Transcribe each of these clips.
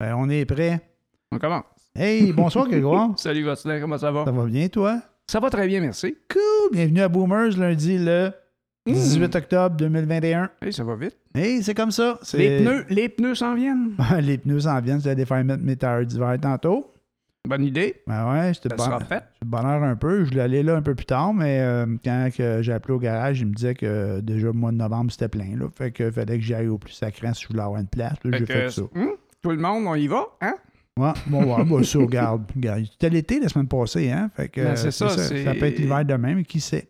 Ben, on est prêt. On commence. Hey, bonsoir Grégoire. Salut Vasselin, comment ça va? Ça va bien, toi? Ça va très bien, merci. Cool. Bienvenue à Boomers, lundi le 18 octobre 2021. Hey, ça va vite. Hey, c'est comme ça. Les pneus, les pneus s'en viennent. les pneus s'en viennent. As des faire mettre mes tailleurs d'hiver tantôt. Bonne idée. Ben ouais, j'étais Ça bon- bonheur un peu. Je voulais aller là un peu plus tard, mais euh, quand j'ai appelé au garage, il me disait que déjà le mois de novembre, c'était plein. Là. Fait que fallait que j'aille au plus sacré si je voulais avoir une place. Fait j'ai que, fait ça. Tout le monde, on y va, hein? Ouais, bon, ouais, bah, ça, regarde. regarde. C'était l'été la semaine passée, hein? Fait que Ben, c'est ça, Ça peut être l'hiver demain, mais qui sait?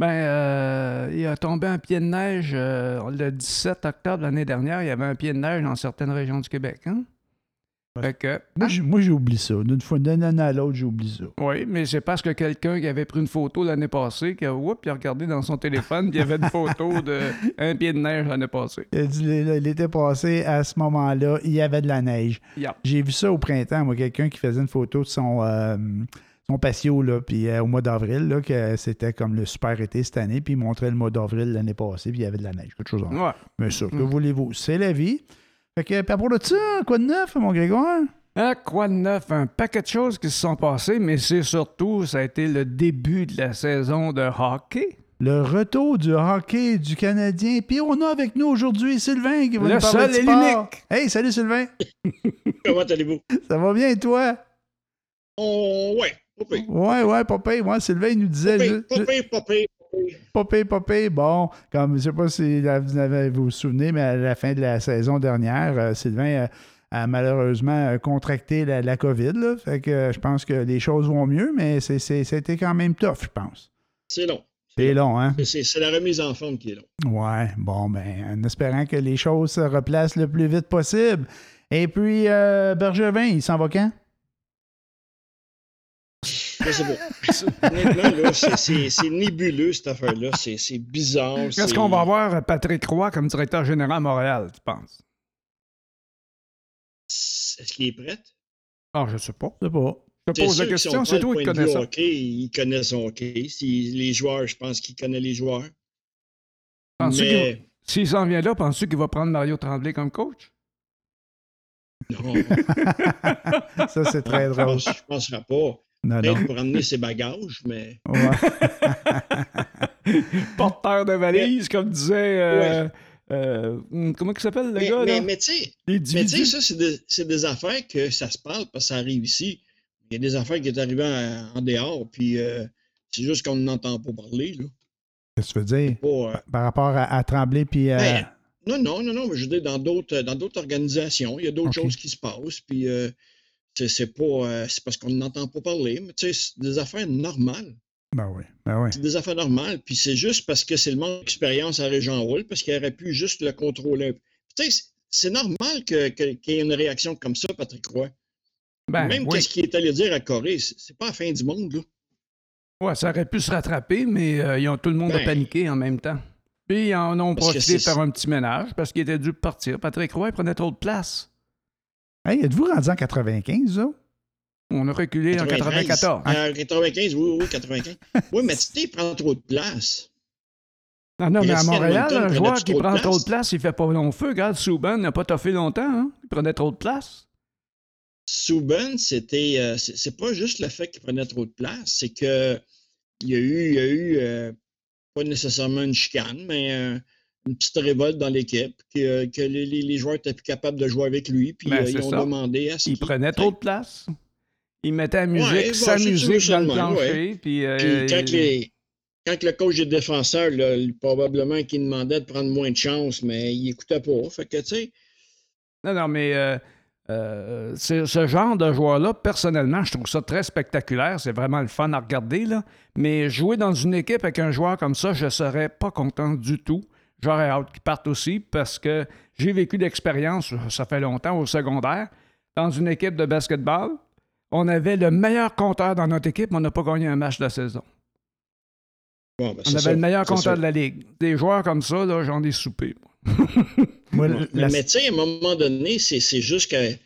Ben, euh, il a tombé un pied de neige euh, le 17 octobre l'année dernière. Il y avait un pied de neige dans certaines régions du Québec, hein? Fait que, Moi, j'ai- moi, oublié ça. D'une fois, d'une année à l'autre, j'ai oublié ça. oui, mais c'est parce que quelqu'un qui avait pris une photo l'année passée, qui a, il a regardé dans son téléphone, puis il y avait une photo d'un pied de neige l'année passée. Il a dit, L'été passé, à ce moment-là, il y avait de la neige. Yep. J'ai vu ça au printemps, moi, quelqu'un qui faisait une photo de son, euh, son patio, là, puis euh, au mois d'avril, là, que c'était comme le super été cette année, puis il montrait le mois d'avril l'année passée, puis il y avait de la neige, quelque chose en Ouais. Mais ça, que Mm. voulez-vous? C'est la vie. Fait que, à propos de ça, quoi de neuf, mon Grégoire? Ah, quoi de neuf? Un paquet de choses qui se sont passées, mais c'est surtout, ça a été le début de la saison de hockey. Le retour du hockey du Canadien. Puis on a avec nous aujourd'hui Sylvain qui va Le nous parler seul de et sport. l'unique. Hey, salut Sylvain. Comment allez-vous? Ça va bien, toi? Oh, ouais, pire. Ouais, ouais, papé. Moi, Sylvain, il nous disait... Pas ju- pire, Popé, popé, bon, comme je sais pas si vous avez- vous souvenez, mais à la fin de la saison dernière, euh, Sylvain a malheureusement euh, contracté la, la COVID. Là, fait que euh, je pense que les choses vont mieux, mais c'était quand même tough, je pense. C'est long. C'est long, hein? C'est c'est la remise en forme qui est long. Ouais, bon, ben, en espérant que les choses se replacent le plus vite possible. Et puis, euh, Bergevin, il s'en va quand? Je sais pas. Honnêtement, là, c'est- nébuleux, cette affaire-là. C'est c'est bizarre. Qu'est-ce qu'on va avoir Patrick Roy comme directeur général à Montréal, tu penses? Est-ce qu'il est prêt? Ah, je sais pas. Je sais pas. Je te pose la question, c'est toi qui connais ça. hockey, il connaît son hockey. Si, les joueurs, je pense qu'il connaît les joueurs. Mais S'il s'en vient là, penses-tu qu'il va prendre Mario Tremblay comme coach? non, Ça, c'est très drôle. je ne penserai pas. Non, pour amener ses bagages, mais Ouais. Porteur de valise, comme disait. euh, euh, hum, comment il s'appelle le mais, gars, mais, là? mais tu sais, ça, c'est des, affaires que ça se parle parce que ça arrive ici. Il y a des affaires qui sont arrivées en, en dehors, puis euh, c'est juste qu'on n'entend pas parler. Là. Qu'est-ce que tu veux dire? Pas, euh, Par rapport à, à Tremblay puis à... Ben, non, non, non, non, mais je veux dire, dans d'autres, dans d'autres organisations, il y a d'autres choses qui se passent, puis euh, c'est, c'est pas. euh, c'est parce qu'on n'entend pas parler, mais tu sais, c'est des affaires normales. Ben oui, ben oui. C'est des affaires normales, puis c'est juste parce que c'est le manque d'expérience à Régent Roule, parce qu'il aurait pu juste le contrôler. Tu sais, c'est- normal que- que- qu'il y ait une réaction comme ça, Patrick Roy. Ben, Même oui. qu'est-ce qu'il est allé dire à Corée, c'est pas la fin du monde, là. Ouais, ça aurait pu se rattraper, mais euh, ils ont, tout le monde a Ben. paniqué en même temps. Puis ils en ont profité faire un petit ménage parce qu'il était dû partir. Patrick Roy prenait trop de place. Hey, êtes-vous rendu en 95, ça? On a reculé en 94. Ah, 95, oui, oui, 95. oui, mais tu sais, il prend trop de place. Non, non, Puis mais à Montréal, un joueur qui prend trop de place, il fait pas long feu. Regarde, Souban n'a pas toffé longtemps. Hein? Il prenait trop de place. Subban, c'était. euh, c'est c'est pas juste le fait qu'il prenait trop de place, c'est que il y a eu, il y a eu euh, pas nécessairement une chicane, mais euh, une petite révolte dans l'équipe, que, que les, joueurs étaient plus capables de jouer avec lui, puis Ben, euh, ils ont ça. demandé à ce Il prenait trop de place. Il mettait la musique, Ouais, sa bon, musique dans le plancher. Puis, euh, Puis quand, les- quand le coach des défenseurs, là, probablement qu'il demandait de prendre moins de chance, mais il écoutait pas. Fait que, tu sais, Non, non, mais euh, euh, ce genre de joueur-là, personnellement, je trouve ça très spectaculaire. C'est vraiment le fun à regarder. Là. Mais jouer dans une équipe avec un joueur comme ça, je serais pas content du tout. J'aurais hâte qu'il parte aussi parce que j'ai vécu l'expérience, ça fait longtemps, au secondaire, dans une équipe de basketball. On avait le meilleur compteur dans notre équipe, mais on n'a pas gagné un match de la saison. bon, ben, On avait ça, le meilleur compteur ça. de la ligue. Des joueurs comme ça, là, j'en ai soupé. moi. Moi, Bon, la- Mais, mais tu sais, à un moment donné, c'est c'est juste que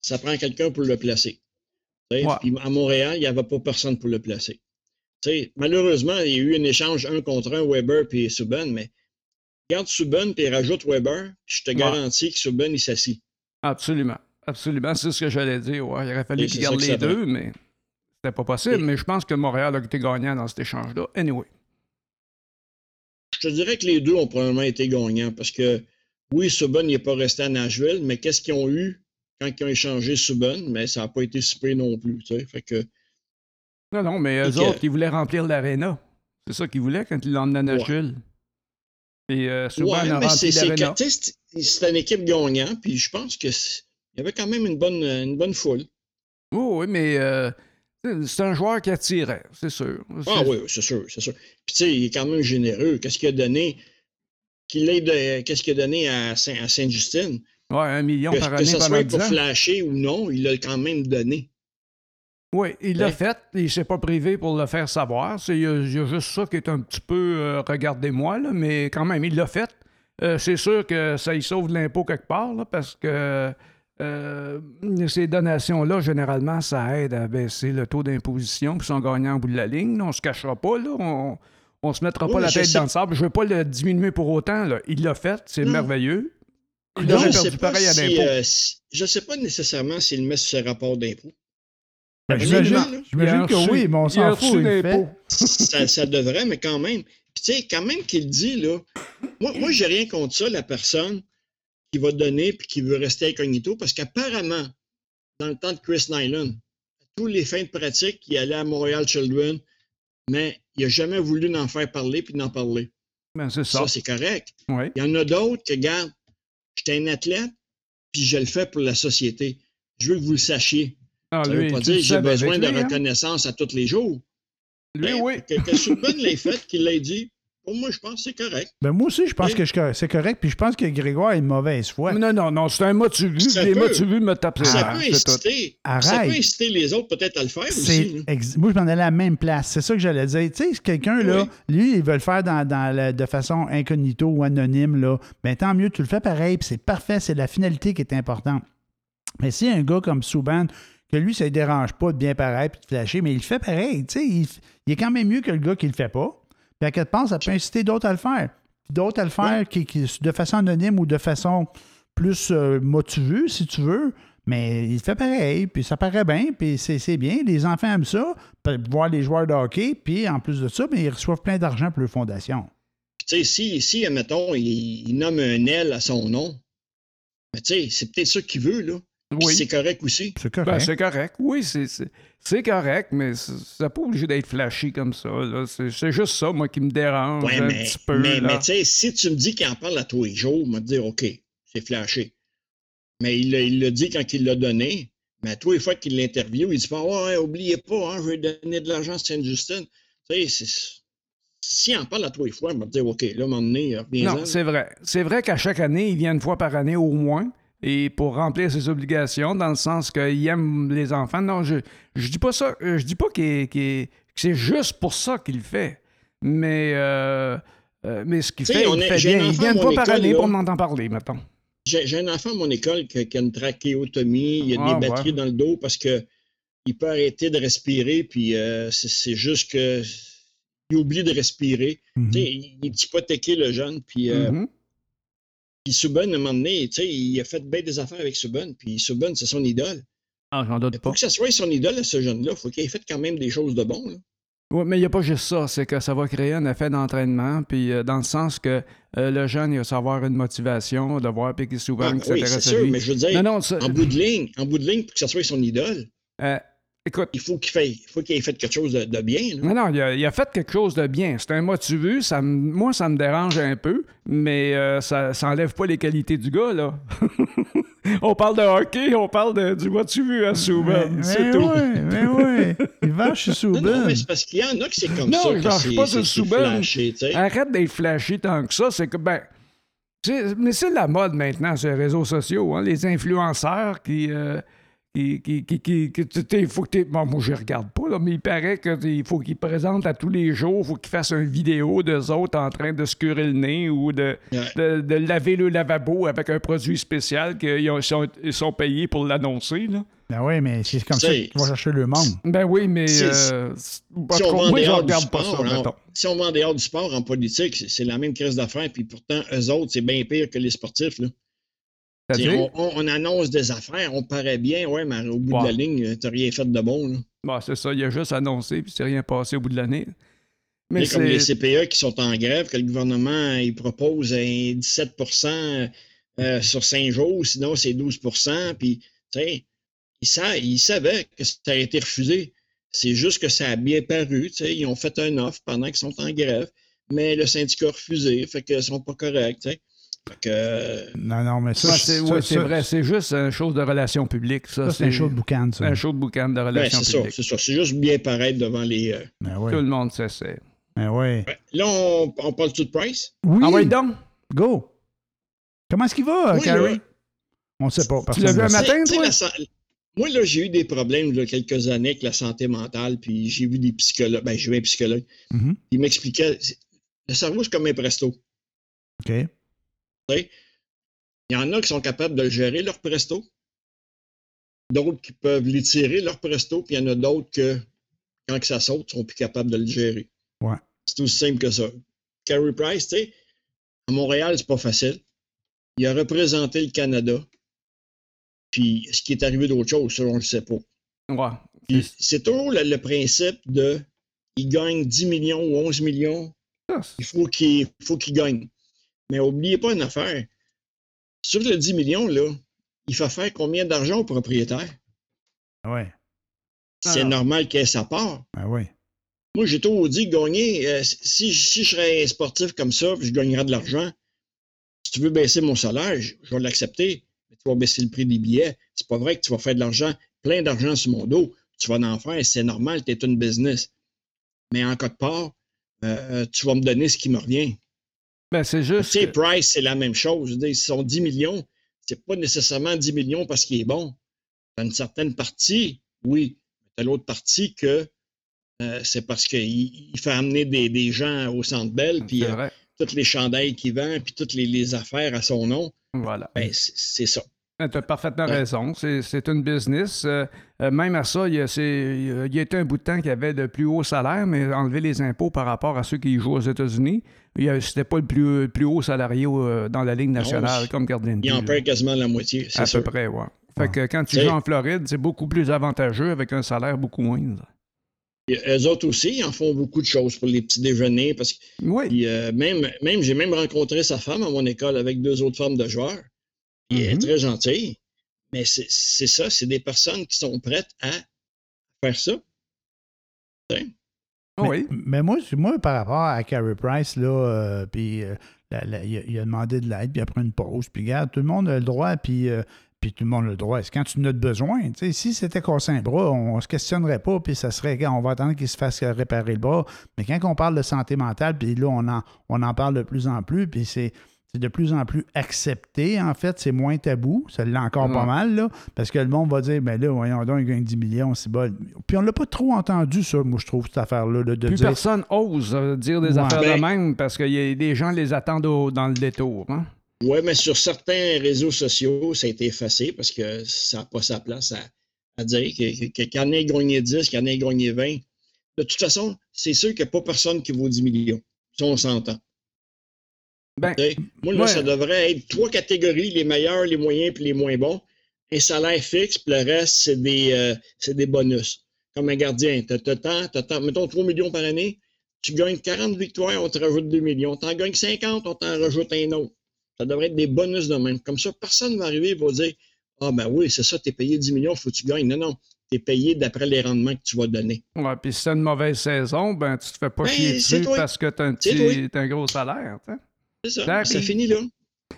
ça prend quelqu'un pour le placer. Ouais. Puis à Montréal, il n'y avait pas personne pour le placer. Tu sais, malheureusement, il y a eu un échange un contre un, Weber puis Subban, mais garde Subban puis rajoute Weber, je te garantis que Subban, il s'assit. Absolument. absolument. C'est ce que j'allais dire. Ouais. Il aurait fallu qu'il garde les deux, mais c'était pas possible. Et- Mais je pense que Montréal a été gagnant dans cet échange-là. Anyway. Je te dirais que les deux ont probablement été gagnants parce que oui, Subban n'est pas resté à Nashville, mais qu'est-ce qu'ils ont eu quand ils ont échangé Subban? Mais ça n'a pas été super non plus. Tu sais. Fait que, Non, non, mais eux autres, ils voulaient remplir l'aréna. C'est ça qu'ils voulaient quand ils l'ont emmené à Nashville. Et euh, ouais, mais c'est, que- une équipe gagnante, puis je pense que c'est- il y avait quand même une bonne, une bonne foule. Oui, oui, mais euh, c'est un joueur qui attirait, c'est sûr. Ah oui, c'est sûr, c'est sûr. Puis tu sais, il est quand même généreux. Qu'est-ce qu'il a donné? Qu'il ait de- qu'est-ce qu'il a donné à, Saint, à Sainte-Justine? Ouais, un million Que, par que année ce pendant soit 10 pour flasher ou non, il l'a quand même donné. Oui, il l'a Ouais. fait. Il s'est pas privé pour le faire savoir. C'est- Il y, a- il y a juste ça qui est un petit peu euh, regardez-moi, là, mais quand même, il l'a fait. Euh, c'est sûr que ça y sauve de l'impôt quelque part, là, parce que euh, ces donations-là, généralement, ça aide à baisser le taux d'imposition, puis sont gagnants au bout de la ligne. là. on se cachera pas, là. On, on se mettra Oui, pas la tête sais. dans le sable. Je veux pas le diminuer pour autant. là. Il l'a fait, c'est Non. merveilleux. Il Non, perdu sais pas pareil à si, l'impôt. euh, si- je sais pas nécessairement s'il le met sur ses rapports d'impôt. Ben, J'imagine que oui, mais on s'en fout. Il fait. ça, ça devrait, mais quand même. Puis tu sais, quand même qu'il dit, là, moi, moi j'ai rien contre ça, la personne qui va donner puis qui veut rester incognito, parce qu'apparemment, dans le temps de Chris Nyland, tous les fins de pratique, il allait à Montréal Children, mais il n'a jamais voulu n'en faire parler puis d'en parler. Ben, c'est ça. Ça, c'est correct. Ouais. Il y en a d'autres que, regarde, j'étais un athlète, puis je le fais pour la société. Je veux que vous le sachiez. Ah, Ça ne lui, veut pas dire que j'ai besoin de lui, hein? reconnaissance à tous les jours. Lui, Ben, oui. Que, que Subban l'ait fait, qu'il l'ait dit, pour moi, je pense que c'est correct. Ben, moi aussi, je pense Oui. que c'est correct, puis je pense que Grégoire a une mauvaise foi. Non, non, non, c'est un mot tu vu. Ça Les peut. mots tu vu me tapent ça, peut inciter, ça Arrête. peut inciter les autres peut-être à le faire aussi. ex- Moi, je m'en allais à la même place. C'est ça que j'allais dire. Tu sais, si quelqu'un, là, lui, il veut le faire dans, dans la- de façon incognito ou anonyme, là, ben tant mieux, tu le fais pareil, puis c'est parfait, c'est la finalité qui est importante. Mais si un gars comme Souban, que lui, ça ne dérange pas de bien paraître puis de flasher, mais il fait pareil, tu sais, il, il est quand même mieux que le gars qui le fait pas. Puis à quelque part, ça peut inciter d'autres à le faire. D'autres à le faire qui, qui- de façon anonyme ou de façon plus euh, motivée, si tu veux. Mais il fait pareil, puis ça paraît bien, puis c'est bien. Les enfants aiment ça, voir les joueurs de hockey, puis en plus de ça, ben, ils reçoivent plein d'argent pour leur fondation. Tu sais, si, si, admettons, il, il nomme un L à son nom, ben, tu sais, c'est peut-être ça qu'il veut, là. Oui. c'est correct aussi. C'est Ben, correct. c'est correct. Oui, c'est- c'est c'est correct, mais c'est c'est pas obligé d'être flashy comme ça. C'est juste ça, moi, qui me dérange Ouais, un mais, petit peu. mais, tu sais, si tu me dis qu'il en parle à tous les jours, on va te dire, OK, c'est flashé. Mais il l'a- il dit quand il l'a donné. Mais à tous les fois qu'il l'interviewe, il dit pas, ouais, oubliez pas, hein, je vais donner de l'argent à Sainte-Justine. Tu sais, s'il en parle à tous les fois, on va te dire, OK, là, à un moment donné. Non, c'est vrai. C'est vrai qu'à chaque année, il vient une fois par année au moins. Et pour remplir ses obligations, dans le sens qu'il aime les enfants. Non, je, je dis pas ça. euh, Je dis pas que c'est juste pour ça qu'il le fait. Mais, euh, euh, mais ce qu'il fait, il est- fait bien. Il vient fois par année pour m'entendre parler, mettons. J'ai un enfant à mon école qui, qui a une trachéotomie, il y a Ah, des batteries ouais. dans le dos parce que il peut arrêter de respirer, puis euh, c'est juste que il oublie de respirer. Mhm. Tu sais, il est hypothéqué, le jeune, puis, euh, Mhm. Puis Subban, à un moment donné, tu sais, il a fait bien des affaires avec Subban, puis Subban, c'est son idole. Ah, j'en doute pas. pour que ça soit son idole ce jeune-là, il faut qu'il ait fait quand même des choses de bon. là. Oui, mais il n'y a pas juste ça. C'est que ça va créer un effet d'entraînement, puis euh, dans le sens que euh, le jeune, il va savoir une motivation de voir puis qu'il souvent Ah, qui oui, c'est sûr, mais je veux dire, Non, en bout de ligne, en bout de ligne, pour que ça soit son idole, euh, écoute, il faut qu'il fait- il faut qu'il ait fait quelque chose de, de bien. là. Non, non, il a, il a fait quelque chose de bien. C'est un motivé. Ça, moi, ça me dérange un peu, mais euh, ça n'enlève pas les qualités du gars, là. on parle de hockey, on parle de, du motivé à Souban. Mais, C'est tout. oui, mais oui. Il va chez Non, non, mais c'est parce qu'il y en a que c'est comme Non, ça. je lâche c'est- pas sur flashé, sais. Arrête d'être flashy tant que ça. C'est que, ben. c'est- Mais c'est la mode maintenant sur les réseaux sociaux, hein, les influenceurs qui. euh, qui, qui, qui, qui- qui- tu sais, il faut que t'aies- Bon, moi, je regarde pas, là, mais il paraît qu'il faut qu'ils présentent à tous les jours, il faut qu'ils fassent une vidéo d'eux autres en train de se curer le nez ou de, Ouais. de, de laver le lavabo avec un produit spécial qu'ils ont- sont, ils sont payés pour l'annoncer, là. Ben oui, mais c'est comme ça qu'ils vont chercher le monde. Ben oui, mais... Si- euh, on en moi, je dehors du regarde pas sport, ça, si on va en dehors du sport en politique, c'est- c'est la même crise d'affaires, puis pourtant, eux autres, c'est bien pire que les sportifs. Là. On, annonce des affaires, on paraît bien, ouais, mais au bout de la ligne, tu n'as rien fait de bon. Là. Bah, c'est ça, il a juste annoncé, puis c'est rien passé au bout de l'année. Mais comme les CPE qui sont en grève, que le gouvernement il propose un 17% euh, sur 5 jours, sinon c'est 12% Puis, tu sais, ils, savaient que ça a été refusé. C'est juste que ça a bien paru. Ils ont fait un offre pendant qu'ils sont en grève, mais le syndicat a refusé, fait qu'ils ne sont pas corrects. Que... Non, non, mais ça, c'est vrai, c'est juste une chose de relations publiques. Ça, c'est un show de boucan, ça. Un show de boucan de relations ben, publiques. C'est ça, c'est juste bien paraître devant les. Euh, ben Tout le monde sait c'est. Ben ouais. Là, on, parle tout de price? Oui. Ah ouais, donc. Go. Comment est-ce qu'il va, Carrie? On ne sait pas. Tu l'as vu un matin, toi? Moi, là, j'ai eu des problèmes il y a quelques années avec la santé mentale, puis j'ai vu des psychologues. Ben, j'ai vu un psychologue. Mm-hmm. Il m'expliquait. Le cerveau, c'est comme un presto. OK. Il y en a qui sont capables de le gérer, leur presto. D'autres qui peuvent l'étirer, leur presto, puis il y en a d'autres que, quand que ça saute, ils sont plus capables de le gérer. Ouais. C'est aussi simple que ça. Carey Price, tu sais, à Montréal, c'est pas facile. Il a représenté le Canada. Puis ce qui est arrivé d'autre chose, ça, on ne le sait pas. Ouais. c'est toujours le, principe de il gagne 10 millions ou 11 millions. Il faut qu'il faut qu'il gagne. Mais n'oubliez pas une affaire. Sur le 10 millions, là, il faut faire combien d'argent au propriétaire? Ouais. C'est normal qu'il ait sa part. Ben oui. Moi, j'ai toujours dit gagner. Euh, si, si, je serais sportif comme ça, je gagnerais de l'argent. Si tu veux baisser mon salaire, je, vais l'accepter. Mais tu vas baisser le prix des billets. C'est pas vrai que tu vas faire de l'argent, plein d'argent sur mon dos. Tu vas en faire, c'est normal, tu es une business. Mais en cas de part, euh, tu vas me donner ce qui me revient. Ben, c'est juste. Tu sais, Price, c'est la même chose. Ils sont 10 millions. C'est pas nécessairement 10 millions parce qu'il est bon. Dans une certaine partie, oui. Mais l'autre partie que euh, c'est parce qu'il fait amener des, gens au Centre Bell, puis euh, toutes les chandelles qu'il vend, puis toutes les, affaires à son nom. Voilà. Ben, c'est ça. Ben, tu as parfaitement raison. C'est une business. Euh, même à ça, il y, a, il y a été un bout de temps qu'il y avait de plus haut salaire, mais enlever les impôts par rapport à ceux qui jouent aux États-Unis, c'était pas le plus, plus haut salarié dans la Ligue nationale comme gardien de but. Il en perd quasiment la moitié, À peu près, oui. Fait que quand tu joues en Floride, c'est beaucoup plus avantageux avec un salaire beaucoup moindre. Eux autres aussi, ils en font beaucoup de choses pour les petits déjeuners. Parce que oui. Euh, même, même j'ai même rencontré sa femme à mon école avec deux autres femmes de joueurs. Elle est mm-hmm. très gentille. Mais c'est ça, c'est des personnes qui sont prêtes à faire ça. Mais, oui. Mais moi, moi, par rapport à Carey Price, là, euh, puis euh, il, a, demandé de l'aide, puis après une pause, puis regarde, tout le monde a le droit, puis puis tout le monde a le droit. C'est quand tu en as besoin. si c'était cassé un bras, on ne se questionnerait pas, puis ça serait, on va attendre qu'il se fasse réparer le bras. Mais quand on parle de santé mentale, puis là, on en, on en parle de plus en plus, puis c'est de plus en plus accepté, en fait. C'est moins tabou. Ça l'est encore pas mal, là. Parce que le monde va dire, ben là, voyons donc, il gagne 10 millions, c'est bon. Puis on l'a pas trop entendu, ça, moi, je trouve, cette affaire-là. De, plus personne ose euh, dire des affaires de ben même parce que y a, des gens les attendent dans le détour. Hein? Oui, mais sur certains réseaux sociaux, ça a été effacé parce que ça n'a pas sa place à, dire qu'il y en ait gagné 10, qu'il y en ait gagné 20. De toute façon, c'est sûr qu'il n'y a pas personne qui vaut 10 millions. Ça, on s'entend. Ben, Moi, là, ça devrait être trois catégories, les meilleurs, les moyens puis les moins bons. Un salaire fixe, puis le reste, c'est des, euh, des bonus. Comme un gardien, tu as, mettons 3 millions par année, tu gagnes 40 victoires, on te rajoute 2 millions. Tu en gagnes 50, on t'en rajoute un autre. Ça devrait être des bonus de même. Comme ça, personne ne va arriver et va dire Ah, ben oui, c'est ça, tu es payé 10 millions, il faut que tu gagnes. Non, non. Tu es payé d'après les rendements que tu vas donner. Ouais, puis si c'est une mauvaise saison, ben tu te fais pas ben, chier dessus parce que tu as, un gros salaire. C'est ça. Ça finit là.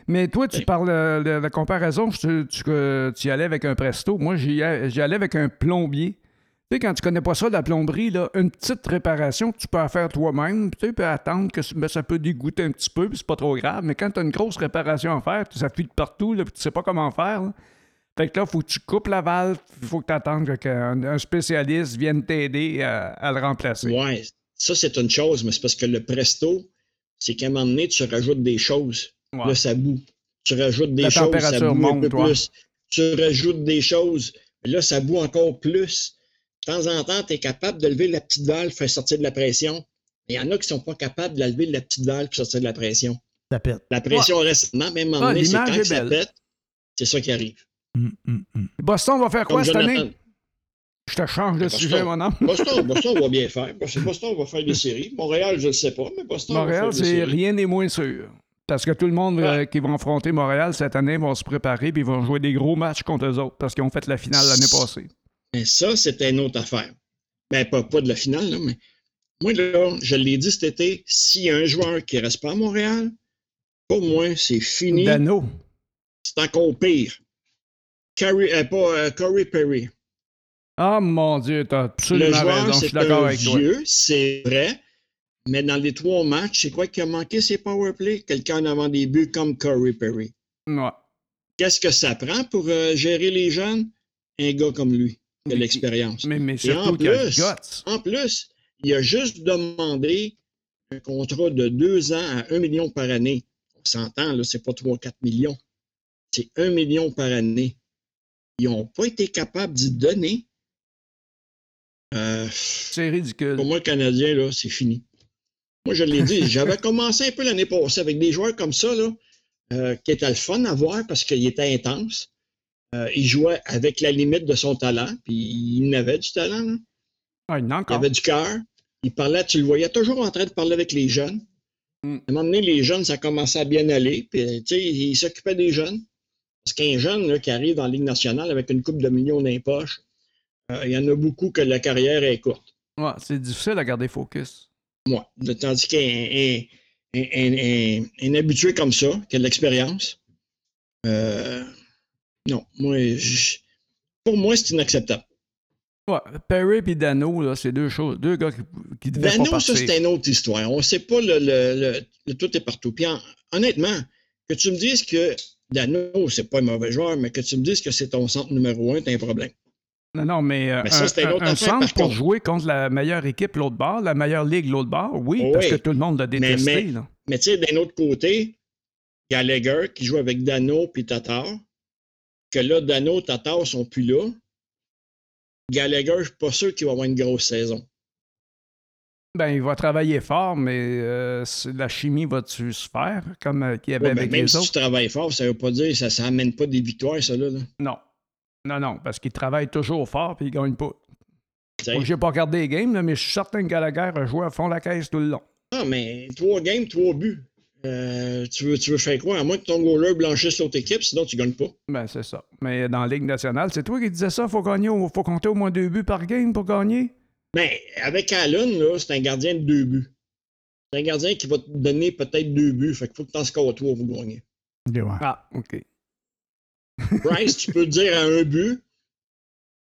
Mais toi, tu parles de la comparaison, tu, tu, tu, y allais avec un presto. Moi, j'y allais avec un plombier. Tu sais, quand tu connais pas ça la plomberie, là, une petite réparation que tu peux faire toi-même, tu peux attendre que ben, ça peut dégoûter un petit peu, puis c'est pas trop grave. Mais quand tu as une grosse réparation à faire, ça fuit de partout, là, puis tu sais pas comment faire. Fait que là, il faut que tu coupes la valve, il faut que tu attendes qu'un spécialiste vienne t'aider à, le remplacer. Ouais, ça c'est une chose, mais c'est parce que le presto, c'est qu'à un moment donné, tu rajoutes des choses. Là, ça boue. Tu rajoutes des choses, ça boue un peu plus. Tu rajoutes des choses, là, ça boue encore plus. De temps en temps, tu es capable de lever la petite valve, faire sortir de la pression. Il y en a qui ne sont pas capables de lever la petite valve pour sortir de la pression. Ça pète. La pression reste. Non, même en ah, c'est quand ça pète. C'est ça qui arrive. Hum, hum, hum. Boston va faire quoi Comme cette Jonathan- année? Je te change de Boston. sujet, mon homme. Boston, Boston va bien faire. Boston va faire des séries. Montréal, je ne sais pas, mais Boston va Montréal, faire des c'est séries. rien n'est moins sûr. Parce que tout le monde euh, qui va affronter Montréal cette année vont se préparer puis ils vont jouer des gros matchs contre eux autres parce qu'ils ont fait la finale l'année passée. Mais ça, c'était une autre affaire. Ben, pas, pas de la finale, là, mais moi, là, je l'ai dit cet été, s'il y a un joueur qui ne reste pas à Montréal, pour moi, c'est fini. Dano. C'est encore pire. Carey, euh, pas euh, Corey Perry. Ah mon Dieu, t'as Le absolument joueur, raison, je suis c'est d'accord avec toi. vieux, c'est vrai. Mais dans les trois matchs, c'est quoi qui a manqué ses powerplays? Quelqu'un avant des buts comme Corey Perry. Ouais. Qu'est-ce que ça prend pour euh, gérer les jeunes? Un gars comme lui, de l'expérience. Mais, mais en le plus-. En plus, il a juste demandé un contrat de deux ans à un million par année. On s'entend, là, c'est pas 3-4 millions. C'est un million par année. Ils n'ont pas été capables d'y donner. Euh, C'est ridicule. pour moi, le Canadien, là, c'est fini. Moi, je l'ai dit, j'avais commencé un peu l'année passée avec des joueurs comme ça, là, euh, qui étaient le fun à voir parce qu'il était intense. Euh, il jouait avec la limite de son talent, puis il avait du talent. là. Ah, il Il avait du cœur. Il parlait, tu le voyais toujours en train de parler avec les jeunes. Mm. À un moment donné, les jeunes, ça commençait à bien aller. Puis, tu sais, il s'occupait des jeunes. Parce qu'un jeune là, qui arrive dans la Ligue nationale avec une coupe de millions dans les poches, il y en a beaucoup que la carrière est courte. Ouais, c'est difficile à garder focus. Moi. Tandis qu'un un, habitué comme ça, qui a de l'expérience, euh, non, moi, je- pour moi, c'est inacceptable. Ouais, Perry et Dano, là, c'est deux choses, deux gars qui, qui devaient pas Dano, ça, c'est une autre histoire. On ne sait pas le, le- le- le tout est partout. Puis en- honnêtement, que tu me dises que Dano, c'est pas un mauvais joueur, mais que tu me dises que c'est ton centre numéro un, t'as un problème. Non, non, mais, euh, Mais ça, un, un- un centre pour jouer contre la meilleure équipe l'autre bord, la meilleure ligue l'autre bord, oui, Oui, parce que tout le monde l'a détesté. mais- là. Mais tu sais, d'un autre côté, Gallagher qui joue avec Dano puis Tatar, que là, Dano, Tatar sont plus là. Gallagher, je suis pas sûr qu'il va avoir une grosse saison. Ben, il va travailler fort, mais euh, la chimie va-tu se faire, comme euh, qu'il y avait Ouais, ben, avec même les si autres? tu travailles fort, ça veut pas dire ça ça amène pas des victoires, ça là. là. Non. Non, non, parce qu'il travaille toujours fort puis il gagne pas. J'ai pas regardé les games, là, mais je suis certain que Gallagher a joué à fond la caisse tout le long. Ah, mais trois games, trois buts. Euh, tu, veux, tu veux faire quoi? À moins que ton goaler blanchisse l'autre équipe, sinon tu gagnes pas. Ben, c'est ça. Mais dans la Ligue nationale, c'est toi qui disais ça, faut gagner, au- faut compter au moins deux buts par game pour gagner? Ben, avec Allen, là, c'est un gardien de deux buts. C'est un gardien qui va te donner peut-être deux buts. Fait qu'il faut que tu en scores trois pour gagner. Ah, OK. Price, tu peux dire à un but.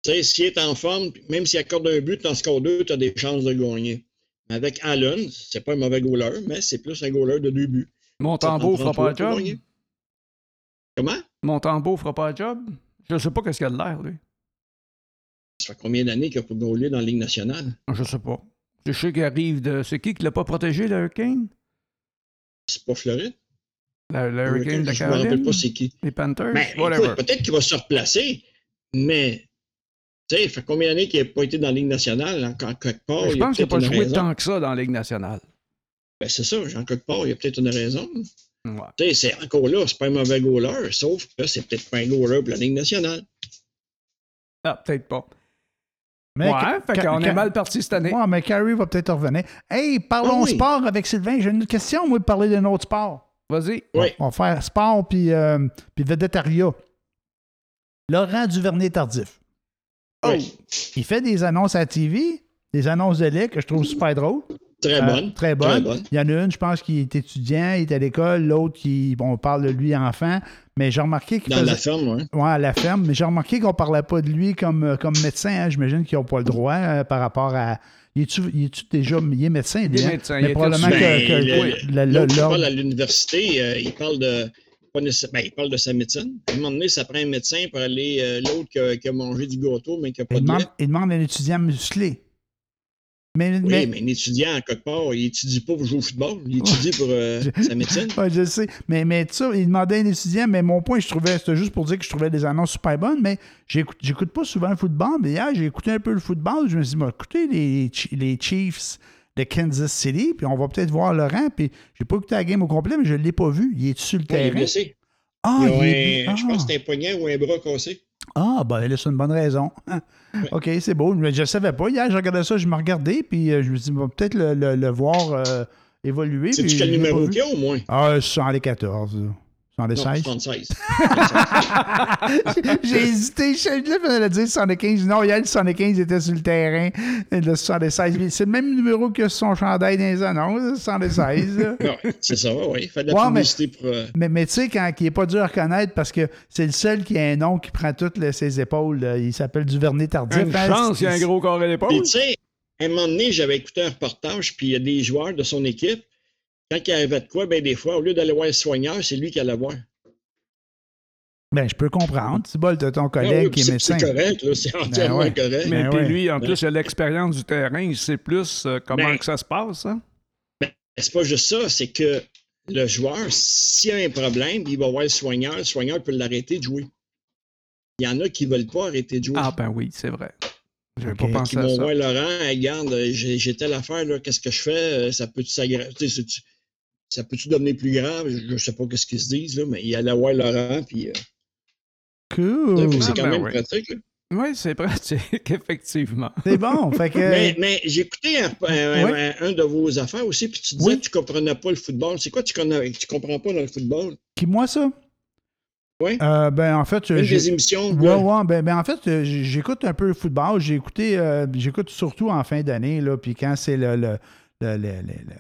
Tu sais, s'il est en forme, même s'il accorde un but, en scores deux, tu as des chances de gagner. Avec Allen, c'est pas un mauvais goaler, mais c'est plus un goaler de deux buts. Montembeau fera pas le job? Comment? Montembeau fera pas le job? Je sais pas qu'est-ce qu'il a de l'air, lui. Ça fait combien d'années qu'il n'a pas goalé dans la Ligue nationale? Je sais pas. Je sais qu'il arrive de. C'est qui qui l'a pas protégé, le Hurricane? C'est pas Floride? Le, le Hurricane de je me rappelle pas c'est qui. Les Panthers? Ben, Whatever. écoute, peut-être qu'il va se replacer, mais tu sais, il fait combien d'années qu'il n'a pas été dans la Ligue nationale? En, en quelque part, je pense qu'il n'a pas joué raison. tant que ça dans la Ligue nationale. Ben, c'est ça, en quelque part, il y a peut-être une raison. Ouais. Tu sais, c'est encore là, c'est pas un mauvais goaler, sauf que c'est peut-être pas un goaler pour la Ligue nationale. Ah, peut-être pas. Mais ouais, Ca- fait Ca- qu'on est mal parti cette année. Ouais, mais Carey va peut-être revenir. Hey, parlons Ah oui. sport avec Sylvain. J'ai une question, moi, de parler d'un autre sport. Vas-y. Oui. On va faire sport puis, euh, puis vedettariat. Laurent Duvernay-Tardif. Oui. Il fait des annonces à la TV, des annonces de lait que je trouve super drôles. Très Euh, bonne. très bonne. Il y en a une, je pense, qui est étudiant, il est à l'école. L'autre, qui, bon, on parle de lui enfant. Mais j'ai remarqué qu'il Dans faisait... la ferme, oui. Ouais, à la ferme. Mais j'ai remarqué qu'on parlait pas de lui comme, euh, comme médecin. hein. J'imagine qu'ils n'ont pas le droit euh, par rapport à. Il est-tu, il est-tu déjà il est médecin? Il est hein? médecin, il Mais était probablement reçu. que, Ben, que- le- oui, le- le- l'ordre- parle à l'université, euh, il parle de. ben, il parle de sa médecine. À un moment donné, ça prend un médecin pour aller euh, l'autre qui a, qui a mangé du gâteau, mais qui n'a pas il, de demande, lait. il demande à un étudiant musclé. Mais, Oui, mais- mais un étudiant, en quelque part, il étudie pas pour jouer au football. Il étudie pour euh, sa médecine. Ouais, je sais. Mais, mais ça, il demandait à un étudiant, mais mon point, je trouvais, c'était juste pour dire que je trouvais des annonces super bonnes, mais j'écoute, j'écoute pas souvent le football. Mais hier, j'ai écouté un peu le football. Je me suis dit, écoutez les, les Chiefs de Kansas City, puis on va peut-être voir Laurent. Puis j'ai pas écouté la game au complet, mais je l'ai pas vu. Il est sur le Ouais, il est terrain? blessé. Ah, un- Je pense ah. que c'est un poignet ou un bras cassé. Ah, ben là, c'est une bonne raison. OK, c'est beau. Mais je savais pas. Hier, je regardais ça, je me regardais, puis euh, je me suis dit, peut-être le, le- le voir euh, évoluer. C'est-tu quel numéro qu'il y a au moins? Ah, 114. Là. 116. Non, 76. J'ai hésité. Je le dire 75. Non, hier, le 75 était sur le terrain. Le 76. mais C'est le même numéro que son chandail dans les annonces, 116. là. Ouais, c'est ça, oui. Il fait de la Ouais, mais- publicité pour. euh, Mais, mais tu sais, quand il n'est pas dur à reconnaître parce que c'est le seul qui a un nom qui prend toutes les- ses épaules. là. Il s'appelle Duvernay Tardif. Une hein, chance, il y a un gros corps à l'épaule. Tu sais, à un moment donné, j'avais écouté un reportage, puis il y a des joueurs de son équipe. Quand il arrivait de quoi, ben des fois, au lieu d'aller voir le soigneur, c'est lui qui allait voir. Ben, je peux comprendre. Tu bol, t'as ton Ah oui, collègue qui est c'est- médecin. C'est correct, là, c'est entièrement ouais. correct. Mais Ben puis ouais. lui, en Ben- plus, il a l'expérience du terrain, il sait plus euh, comment Ben- que ça se passe. Hein? C'est pas juste ça, c'est que le joueur, s'il a un problème, il va voir le soigneur, le soigneur peut l'arrêter de jouer. Il y en a qui veulent pas arrêter de jouer. Ah ben oui, c'est vrai. J'avais Ok. pas qui pensé à vont ça. voir Laurent, regarde, j'ai telle affaire, là, qu'est-ce que je fais? Euh, Ça peut-tu s'aggra- tu sais, c'est-tu- ça peut-tu devenir plus grave? Je, je sais pas qu'est-ce qu'ils se disent, là, mais il allait voir Laurent, puis euh, Cool. c'est Ah, quand ben même oui. pratique. là. Oui, c'est pratique, effectivement. C'est bon. Fait que. Mais, mais j'ai écouté un, un- Ouais. un- un de vos affaires aussi, puis tu disais Oui. que tu comprenais pas le football. C'est quoi tu connais, tu comprends pas dans le football? Qui, moi, ça? Oui. Euh, ben, en fait, Une j'ai- des émissions. Ouais, là, ouais, ben, ben, en fait, euh, j'écoute un peu le football. J'ai écouté, euh, j'écoute surtout en fin d'année, là, puis quand c'est le, le, le,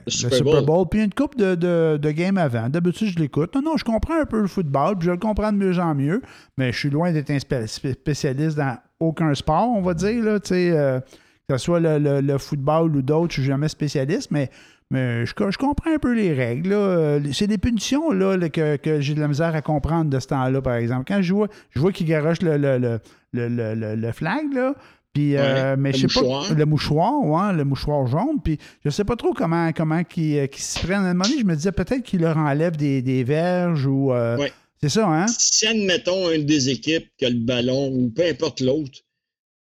Super Super, Bowl. Bowl, puis une coupe de, de, de games avant. D'habitude, je l'écoute. Non, non, je comprends un peu le football, puis je le comprends de mieux en mieux, mais je suis loin d'être un spé- spé- spécialiste dans aucun sport, on va dire, là, euh, que ce soit le, football ou d'autres, je suis jamais spécialiste, mais mais je, je comprends un peu les règles. Euh, C'est des punitions là, que, que j'ai de la misère à comprendre de ce temps-là, par exemple. Quand je vois, je vois qu'il garoche le, le, le, le, le- le- le flag, là, puis, euh, Ouais, mais le je sais pas. mouchoir. Le mouchoir, ouais, le mouchoir jaune. Puis je sais pas trop comment, comment qu'ils euh, qu'ils s'y prennent. À un moment donné, je me disais peut-être qu'ils leur enlèvent des, des verges ou. euh, Ouais. C'est ça, hein? Si, admettons, une des équipes qui a le ballon, ou peu importe l'autre,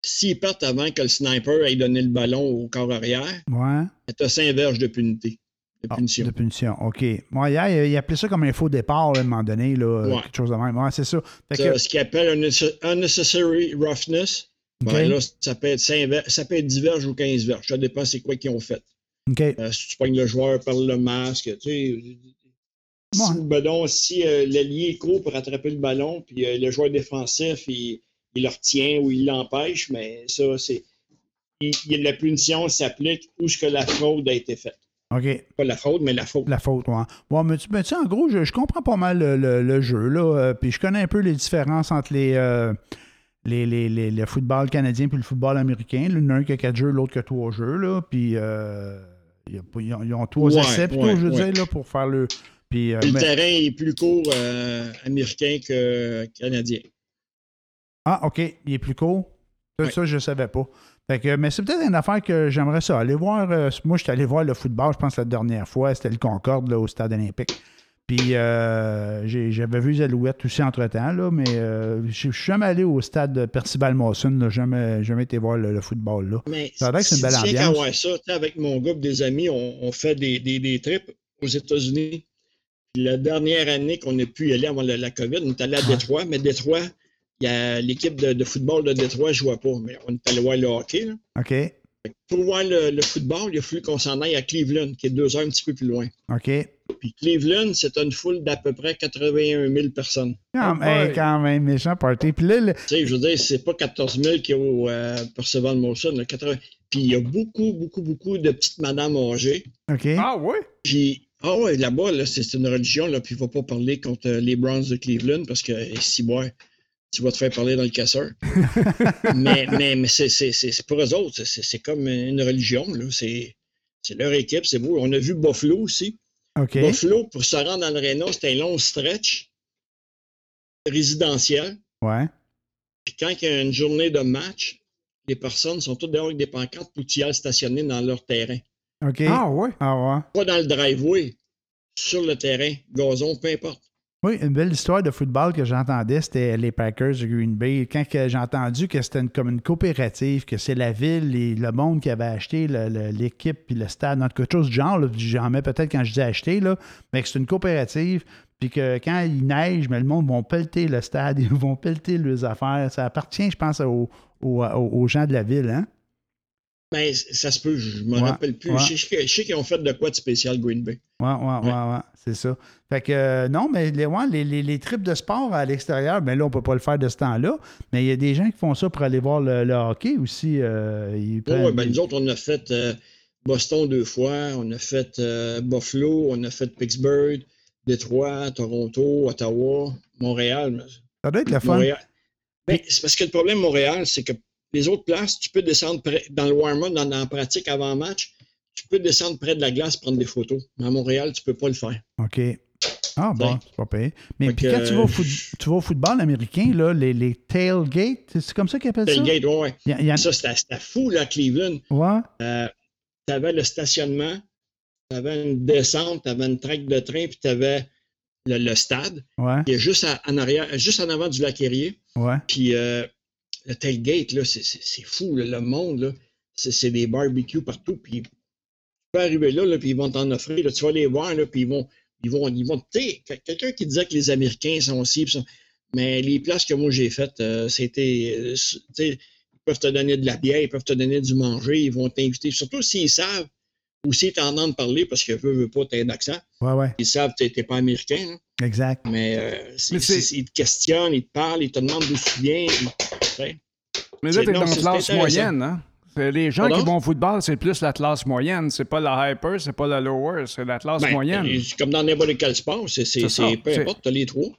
s'ils partent avant que le sniper ait donné le ballon au corps arrière, Ouais. tu as cinq verges de punité. De Ah, punition. de punition, OK. Moi, hier, il, il appelait ça comme un faux départ, là, à un moment donné, là, Ouais. quelque chose de même. Ouais, c'est ça. Fait que- Ce qu'ils appellent un unnece- unnecessary roughness, Ben là, ça peut, être cinq ver- ça peut être 10 verges ou 15 verges. Ça dépend c'est quoi qu'ils ont fait. Euh, si tu pognes le joueur par le masque, tu sais. Si, le ballon, si euh, l'allié court pour attraper le ballon, puis euh, le joueur défensif, il, il le retient ou il l'empêche, mais ça, c'est. il- la punition s'applique où ce que la fraude a été faite. OK. Pas la fraude, mais la faute. La faute, ouais. Bon, mais tu mais tu sais, en gros, je, je comprends pas mal le, le- le jeu, là. puis je connais un peu les différences entre les, les, les- les- le football canadien puis le football américain. L'un qui a quatre jeux, l'autre qui a trois jeux, là. Puis euh, ils, ont, ils ont trois Ouais, essais, plutôt, ouais, je veux ouais. dire, là, pour faire le. Puis, euh, le mais- terrain est plus court euh, américain que canadien. Ah, OK. Il est plus court? Ça, ça, je ne savais pas. Fait que, mais c'est peut-être une affaire que j'aimerais ça. Aller voir. moi, je suis allé voir le football, je pense, la dernière fois. C'était le Concorde là, au stade olympique. Puis euh, j'avais vu les Alouettes aussi entre-temps, là, mais euh, je suis jamais allé au stade de Percival-Mawson. là. Jamais, jamais été voir le, le football. Là. Mais a l'air que c'est une belle ambiance. ça, avec mon groupe des amis, on, on fait des, des, des trips aux États-Unis. La dernière année qu'on a pu y aller avant la, la COVID, on est allé à. Détroit, mais Détroit, y a l'équipe de, de football de Détroit ne jouait pas, mais on est allé voir le hockey. là. OK. Pour voir le, le football, il a fallu qu'on s'en aille à Cleveland, qui est deux heures un petit peu plus loin. OK. Puis Cleveland, c'est une foule d'à peu près 81 000 personnes. Quand, hey, boy. quand même, méchant party. Puis là, le- Tu sais, je veux dire, c'est pas 14 000 qui au euh, là, 80 Puis il y a beaucoup, beaucoup, beaucoup de petites madames âgées. OK. Ah oui? Puis, ah ouais, là-bas, là, c'est une religion, là, puis il ne va pas parler contre euh, les Browns de Cleveland parce que eh, si ouais, tu vas te faire parler dans le casseur. mais mais, mais c'est c'est- c'est- c'est pour eux autres, c'est- c'est c'est comme une religion, là. C'est c'est leur équipe, c'est beau. On a vu Buffalo aussi. OK. Buffalo, pour se rendre dans l'aréna, c'était un long stretch résidentiel. Ouais. Puis quand il y a une journée de match, les personnes sont toutes dehors avec des pancartes aillent stationner dans leur terrain. OK. Ah oui? Ah ouais. Pas dans le driveway, sur le terrain, gazon, peu importe. Oui, une belle histoire de football que j'entendais, c'était les Packers de Green Bay. Quand j'ai entendu que c'était comme une coopérative, que c'est la ville et le monde qui avait acheté l'équipe puis le stade, dans quelque chose du genre, là, j'en mets peut-être quand je dis acheter, mais que c'est une coopérative, puis que quand il neige, mais le monde vont pelleter le stade, ils vont pelleter leurs affaires. Ça appartient, je pense, aux, aux- aux gens de la ville, hein? Ben, ça se peut, je me Ouais, rappelle plus. ouais. Je sais qu'ils ont fait de quoi de spécial Green Bay. Ouais, ouais, ouais, ouais, c'est ça. Fait que euh, non, mais les, ouais, les, les, les trips de sport à l'extérieur, ben là, on peut pas le faire de ce temps-là. Mais il y a des gens qui font ça pour aller voir le, le hockey aussi. euh, prennent- ouais, ben, nous autres, on a fait euh, Boston deux fois, on a fait Buffalo, on a fait Pittsburgh, Détroit, Toronto, Ottawa, Montréal. ça doit être fun. Montréal. Ben, c'est parce que le problème Montréal, c'est que les autres places, tu peux descendre près- dans le warm-up, dans, dans la pratique avant match, tu peux descendre près de la glace prendre des photos. Mais à Montréal, tu peux pas le faire. OK. Ah bon, c'est pas payé. Mais puis quand tu vas, au euh, foot- tu vas au football américain, là, les, les tailgates, c'est comme ça qu'ils appellent ça? Tailgate, ouais, ouais. A- Ça, c'était fou, là, à Cleveland. Ouais, tu avais le stationnement, tu avais une descente, tu avais une traque de train, puis tu avais le, le stade, ouais, qui est juste à- en arrière, juste en avant du lac Erie. ouais. Puis euh, le tailgate, là, c'est- fou, là, le monde, là. C'est des barbecues partout. Puis tu peux arriver là, là puis ils vont t'en offrir. là. tu vas les voir, là, puis ils vont. Ils vont, ils vont quelqu'un qui disait que les Américains sont aussi. sont- Mais les places que moi j'ai faites, euh, c'était. euh, ils peuvent te donner de la bière, ils peuvent te donner du manger, ils vont t'inviter. Surtout s'ils savent ou s'ils t'entendent parler parce que veut, veut pas, t'as un accent. Ouais, ouais, Ils savent que t'es pas américain. hein. exact. Mais, euh, Mais ils te questionnent, ils te parlent, ils te demandent d'où tu viens. ils- Mais là, t'es dans la classe moyenne, hein? Les gens Pardon? qui vont au football, c'est plus la classe moyenne. C'est pas la hyper, c'est pas la lower, c'est la classe Ben, moyenne. euh, Comme dans n'importe quel sport, c'est, peu importe, t'as les trois.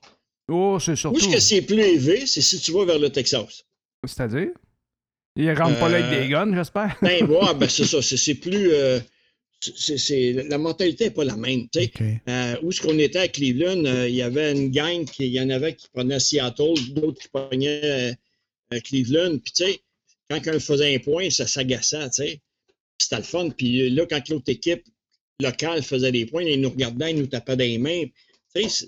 Oh, c'est Où surtout. est-ce que c'est plus élevé, c'est si tu vas vers le Texas? C'est-à-dire? Ils rentrent pas là avec Euh, des guns, j'espère. Ben, ouais, ben c'est ça, c'est, plus. euh, c'est, la mentalité n'est pas la même. tu sais. Euh, où est-ce qu'on était à Cleveland, euh, il y avait une gang, qui, il y en avait qui prenaient Seattle, d'autres qui prenaient euh, euh, Cleveland. Puis, tu sais, quand un faisait un point, ça s'agaçait, tu sais. Puis C'était le fun. Puis là, quand l'autre équipe locale faisait des points, ils nous regardaient, ils nous tapaient des mains. Tu sais,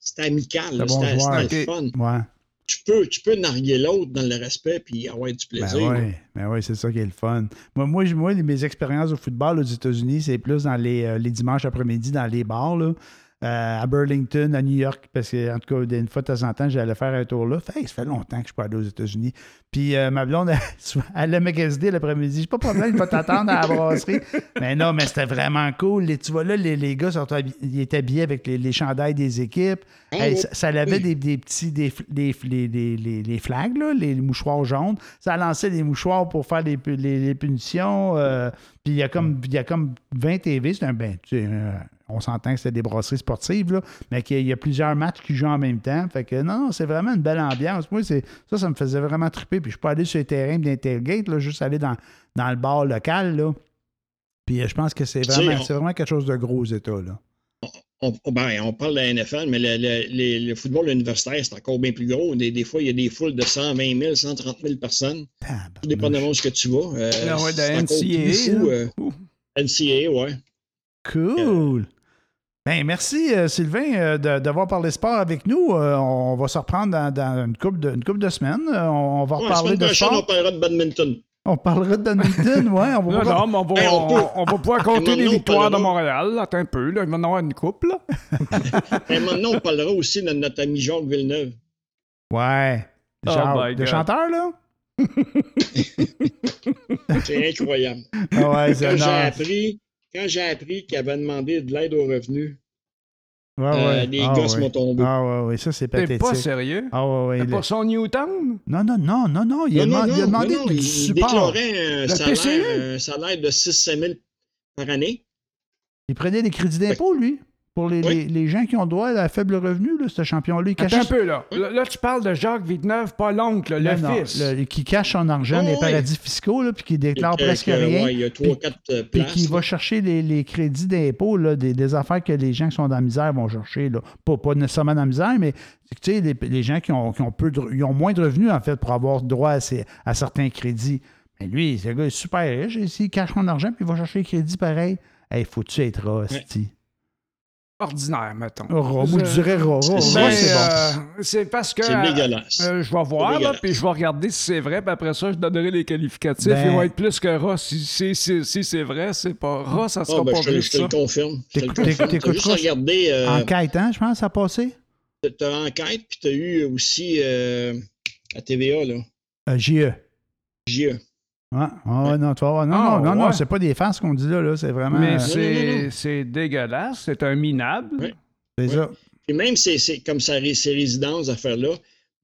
c'était amical, bon c'était, Ok. fun. Ouais. Tu peux, tu peux narguer l'autre dans le respect puis avoir du plaisir. Ben oui, ben oui, c'est ça qui est le fun. Moi, moi, mes expériences au football aux États-Unis, c'est plus dans les, euh, les dimanches après-midi dans les bars, là, euh, à Burlington, à New York, parce que, en tout cas, une fois de temps en temps, j'allais faire un tour là. Fait, ça fait longtemps que je suis pas allé aux États-Unis. Puis euh, ma blonde, elle, elle allait magasiner l'après-midi. J'ai pas de problème, je vais t'attendre à la brasserie. Mais non, mais c'était vraiment cool. Les- tu vois, là, les, les gars sont ils étaient habillés avec les, les chandails des équipes. Hey, ça, ça avait des, des petits des, des, les, flags, là, les mouchoirs jaunes. Ça lançait des mouchoirs pour faire les, pu- les, les punitions. euh, puis il y a comme il y a comme 20 TV. C'est un ben, tu sais, euh, on s'entend que c'était des brasseries sportives, là, mais qu'il y a- plusieurs matchs qui jouent en même temps. Fait que non, non, c'est vraiment une belle ambiance. Moi, c'est, ça, ça me faisait vraiment triper. Puis je peux aller sur les terrains là, juste aller dans, dans le bar local. Là. Puis euh, je pense que c'est vraiment, on- c'est vraiment quelque chose de gros aux États. Là. On, ben, on parle de la NFL, mais le, le- football universitaire, c'est encore bien plus gros. Des, des fois, il y a des foules de 120 000, 130 000 personnes, tout Tabarnouche. dépendamment où ce que tu vas. Euh, Ah ouais, de c'est NCAA, là. euh. NCAA, ouais. Cool. Ben, merci, euh, Sylvain, euh, de- d'avoir parlé sport avec nous. Euh, on va se reprendre dans, dans une, couple de, une couple de semaines. Euh, on, on va Ouais, reparler de prochaine, on sport. parlera de badminton. On parlera de badminton, ouais. On va non, mais on va, on on, peut. on va pouvoir compter les victoires de. Montréal. Attends un peu, là. Il va en avoir une couple, là. Et maintenant, on parlera aussi de notre ami Jacques Villeneuve. Ouais. Oh Genre, le God. chanteur, là? C'est incroyable. Ah ouais, c'est Quand j'ai appris, quand j'ai appris qu'il avait demandé de l'aide aux revenus, Ouais, euh, ouais. les ah, gosses ouais. m'ont tombé. Ah, ouais, ouais, ça, c'est T'es pathétique. pas sérieux? Ah, ouais, ouais. T'es le- pas son Newtown? Non, non, non, non, non. Il, a, non, non, demandé, il a demandé non, du il support. déclarait un salaire, PCU? un salaire de 6-7 000 par année. Il prenait des crédits d'impôt, lui. Pour les, Oui. les, les gens qui ont droit à faible revenu, là, ce champion-là. Il Attends cachait un peu, là. Là, là, tu parles de Jacques Villeneuve, pas l'oncle, le Non, non, fils. le- qui cache son argent Oh, dans les oui. paradis fiscaux, là, puis qui déclare Que- presque que, rien. ouais, il y a 3-4 Puis places. qui là. va chercher les, les crédits d'impôt, là, des, des affaires que les gens qui sont dans la misère vont chercher. Là. Pas, pas nécessairement dans la misère, mais tu sais, les, les gens qui ont, qui ont peu de- ils ont moins de revenus, en fait, pour avoir droit à, ces- à certains crédits. Mais lui, ce gars est super riche. et S'il cache son argent, puis il va chercher les crédits pareil, il faut-tu être esti? Ordinaire, mettons. Moi, je dirais. Rat, C'est bon. euh, c'est parce que. C'est euh, dégueulasse. euh, je vais voir, là, puis je vais regarder si c'est vrai, puis après ça, je donnerai les qualificatifs. Ben- Ils vont être plus que ras. Si, si, si, si c'est vrai, c'est pas ras, ça Ah, sera ben, pas je, te, je te le ça. confirme. Je te le T'écoutes- juste regarder. Euh, Enquête, hein, je pense, ça a passé. T'as enquête, puis t'as eu aussi euh, à TVA, là. Euh, JE. JE. Ouais. Ah, non, voir. Non, Ah, non, non, non, ouais. c'est pas des farces qu'on dit là, là. C'est vraiment. Mais euh, c'est non, non. c'est dégueulasse, c'est un minable. Ouais. c'est ça. Puis même c'est, c'est comme ça, ces résidences, affaires-là,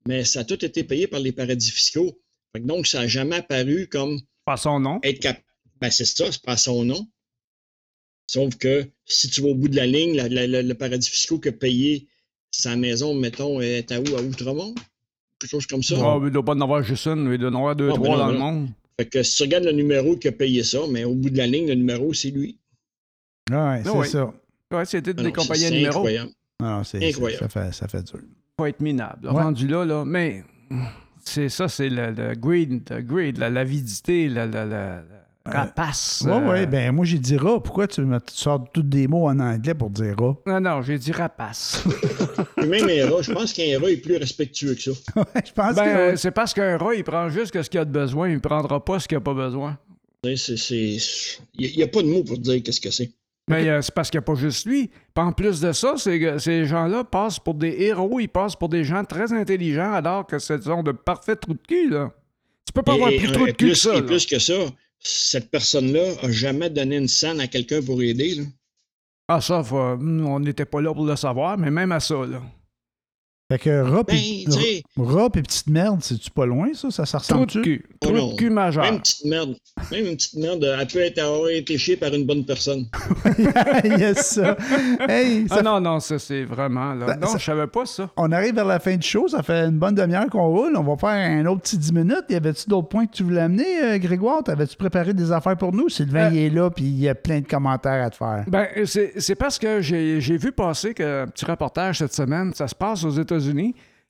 mais ça a tout été payé par les paradis fiscaux. Donc, ça n'a jamais apparu comme Pas son nom. être capable. Ben, c'est ça, c'est pas son nom. Sauf que si tu vas au bout de la ligne, la- la- la- le paradis fiscal que payé sa maison, mettons, est à où? À Outremont? Quelque chose comme ça? Ah, il doit pas en avoir juste une, il doit en avoir deux, Ah, ben trois non, dans ben le non. monde. Fait que si tu regardes le numéro qui a payé ça, mais au bout de la ligne, le numéro, c'est lui. Ouais, c'est oui. ça. Ouais, c'était Ah des compagnies à c'est numéro. incroyable. Non, c'est, Incroyable. ça, fait, ça fait dur. Faut être minable. Ouais. Rendu là, là. Mais c'est ça, c'est le, le greed, le greed, la- l'avidité, la, la, la, rapace. Ouais, euh, ouais, ben moi j'ai dit rat. Pourquoi tu, me- tu sors tous des mots en anglais pour dire rat? Non, non, j'ai dit rapace. Puis même un rat, je pense qu'un rat est plus respectueux que ça. Ouais, je pense ben, que. euh, c'est parce qu'un rat, il prend juste ce qu'il a de besoin, il prendra pas ce qu'il a pas besoin. Tu sais, c'est- c'est- Il n'y a, pas de mots pour dire qu'est-ce que c'est. Mais euh, c'est parce qu'il n'y a pas juste lui. Puis en plus de ça, c'est que ces gens-là passent pour des héros, ils passent pour des gens très intelligents, alors que ce sont de parfaits trous de cul, là. Tu peux pas avoir Et- plus et- trous de cul que plus, ça. et là. plus que ça, cette personne-là a jamais donné une scène à quelqu'un pour aider. Là. Ah, ça, faut- on n'était pas là pour le savoir, mais même à ça, là. Fait que rat Ben, pis petite merde, c'est-tu pas loin, ça? Ça, ça Trou de cul. Oh Trou de cul majeur. même une petite merde, même une petite merde, elle peut être, avoir été chiée par une bonne personne. yes, ça. Hey, ça Ah non, non, ça, c'est vraiment, là. Ça- non, ça- je savais pas ça. On arrive vers la fin du show, ça fait une bonne demi-heure qu'on roule. On va faire un autre petit 10 minutes. Y avait-tu d'autres points que tu voulais amener, euh, Grégoire? T'avais-tu préparé des affaires pour nous? Sylvain, Euh, il est là, puis il y a plein de commentaires à te faire. Ben, c'est c'est parce que j'ai j'ai vu passer que, un petit reportage cette semaine, ça se passe aux États-Unis.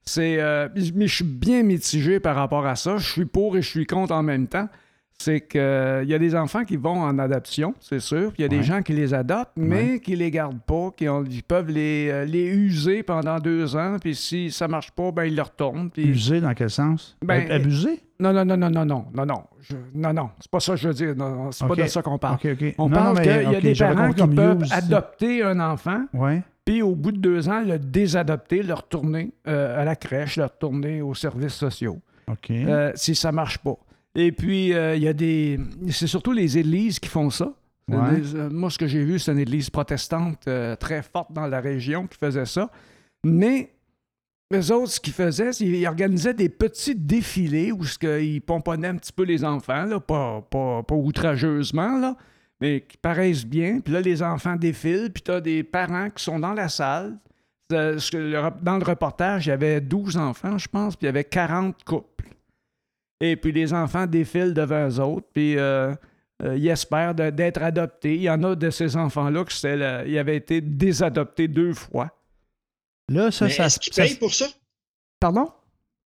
C'est, euh, mais je suis bien mitigé par rapport à ça. Je suis pour et je suis contre en même temps. C'est qu'il y a des enfants qui vont en adoption, c'est sûr. Il y a Ouais. des gens qui les adoptent, mais qui les gardent pas, qui ont- ils peuvent les, euh, les user pendant deux ans. Puis si ça marche pas, ben ils le retournent. puis- Usé dans quel sens? Ben, Ab- Abusé? Non, non, non, non, non, non, non, non. Je- non, non, c'est pas ça que je veux dire. Non, c'est pas de ça qu'on parle. OK, OK. On Non, parle qu'il y a des parents qui peuvent adopter un enfant, Ouais. Puis au bout de deux ans, le désadopter, le retourner euh, à la crèche, le retourner aux services sociaux, OK. euh, si ça marche pas. Et puis, euh, il y a des... C'est surtout les églises qui font ça. Ouais. Des- moi, ce que j'ai vu, c'est une église protestante très forte dans la région qui faisait ça. Mais les autres, ce qu'ils faisaient, c'est qu'ils organisaient des petits défilés où ils pomponnaient un petit peu les enfants, là, pas, pas, pas outrageusement, là, mais qui paraissent bien. Puis là, les enfants défilent, puis tu as des parents qui sont dans la salle. Euh, Dans le reportage, il y avait 12 enfants, je pense, puis il y avait 40 couples. Et puis les enfants défilent devant eux autres, puis euh, euh, ils espèrent d'être adoptés. Il y en a de ces enfants-là qui ils avaient été désadoptés deux fois. Là, ça, Mais ça, est-ce qu'ils payent pour ça? Pardon?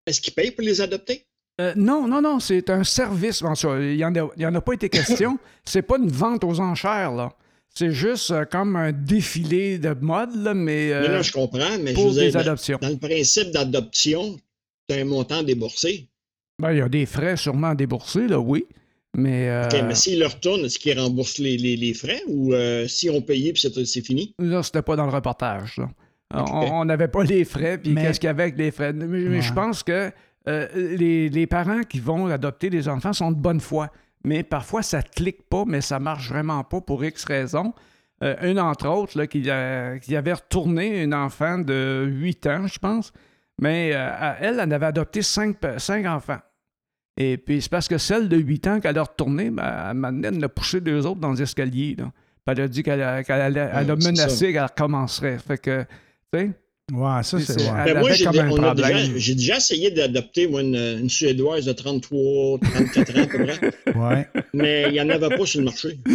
Est-ce qu'ils payent pour les adopter? Euh, non, non, non, c'est un service. Bon, ça, il n'y en, a- il y en a pas été question. c'est pas une vente aux enchères, là. C'est juste euh, comme un défilé de mode, là, mais euh, non, non, je comprends, mais pour des dans, adoptions. dans le principe d'adoption, tu as un montant déboursé. Ben, il y a des frais sûrement déboursés, là, oui. Mais, euh, OK, mais s'ils le retournent, est-ce qu'ils remboursent les, les- les frais ou euh, s'ils ont payé puis c'est c'est fini? là, c'était pas dans le reportage. là. On on n'avait pas les frais, puis Mais- qu'est-ce qu'il y avait avec les frais? Mais, mais je pense que euh, les, les parents qui vont adopter des enfants sont de bonne foi. Mais parfois, ça clique pas, mais ça marche vraiment pas pour X raisons. Euh, une entre autres, là, qui, a- qui avait retourné une enfant de 8 ans, je pense. Mais euh, elle, elle avait adopté 5, enfants. Et puis, c'est parce que celle de 8 ans qu'elle a retourné, ben, un elle en a poussé deux autres dans les escaliers. Là. Puis elle a dit qu'elle a- menacé qu'elle recommencerait. Fait que, tu sais, Ouais, ça, c'est. Ouais. Ben, moi, j'ai déjà- j'ai déjà essayé d'adopter moi, une, une Suédoise de 33, 34 ans à peu près, Ouais. mais il n'y en avait pas sur le marché.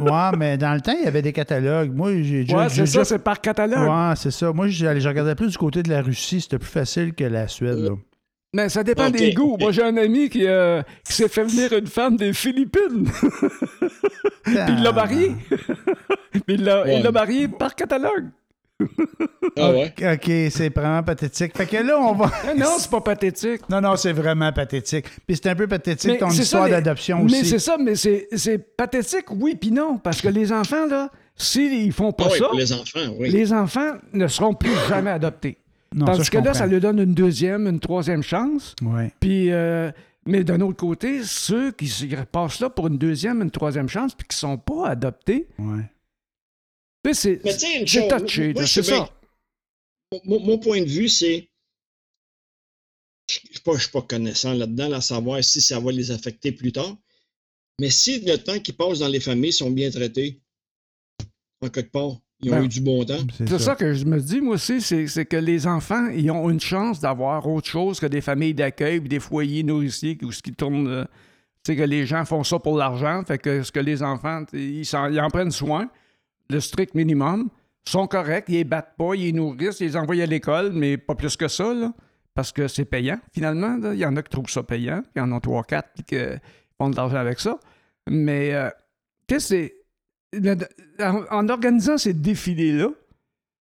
Ouais, mais dans le temps, il y avait des catalogues. Moi, j'ai déjà. ouais, j'ai c'est ça, c'est par catalogue. Ouais, c'est ça. Moi, j'allais- je regardais plus du côté de la Russie. C'était plus facile que la Suède. Là. Mais ça dépend des goûts. Moi, j'ai un ami qui, euh, qui s'est fait venir une femme des Philippines. Puis il l'a mariée. Puis il l'a Ouais. il l'a mariée par catalogue. Ah ouais? OK, c'est vraiment pathétique. Fait que là, on va. Ah non, c'est pas pathétique. Non, non, c'est vraiment pathétique. Puis c'est un peu pathétique Mais ton ça, histoire les- d'adoption Mais aussi. c'est ça, mais c'est c'est pathétique, oui, puis non. Parce que les enfants, là, s'ils font pas Ah oui, ça, pour les enfants, oui. les enfants ne seront plus jamais adoptés. Non, Tandis je que là, comprends. ça lui donne une deuxième, une troisième chance. Ouais. Puis, euh, mais d'un autre côté, ceux qui passent là pour une deuxième, une troisième chance, puis qui sont pas adoptés, Ouais. C'est touché, c'est ça. Mon, mon point de vue, c'est. Je ne suis pas, je suis pas connaissant là-dedans, à savoir si ça va les affecter plus tard. Mais si le temps qu'ils passent dans les familles sont bien traités, en quelque part, ils ont Ben, eu du bon temps. C'est ça. que je me dis, moi aussi, c'est c'est que les enfants, ils ont une chance d'avoir autre chose que des familles d'accueil, des foyers nourriciers, ou ce qui tourne. euh, tu sais, que les gens font ça pour l'argent, fait que ce que les enfants, ils, s'en- ils en prennent soin, le strict minimum, sont corrects, ils les battent pas, ils les nourrissent, ils les envoient à l'école, mais pas plus que ça, là, parce que c'est payant, finalement. là. Il y en a qui trouvent ça payant, il y en a trois, quatre, qui font de l'argent avec ça. Mais, euh, tu sais, En, en organisant ces défilés-là,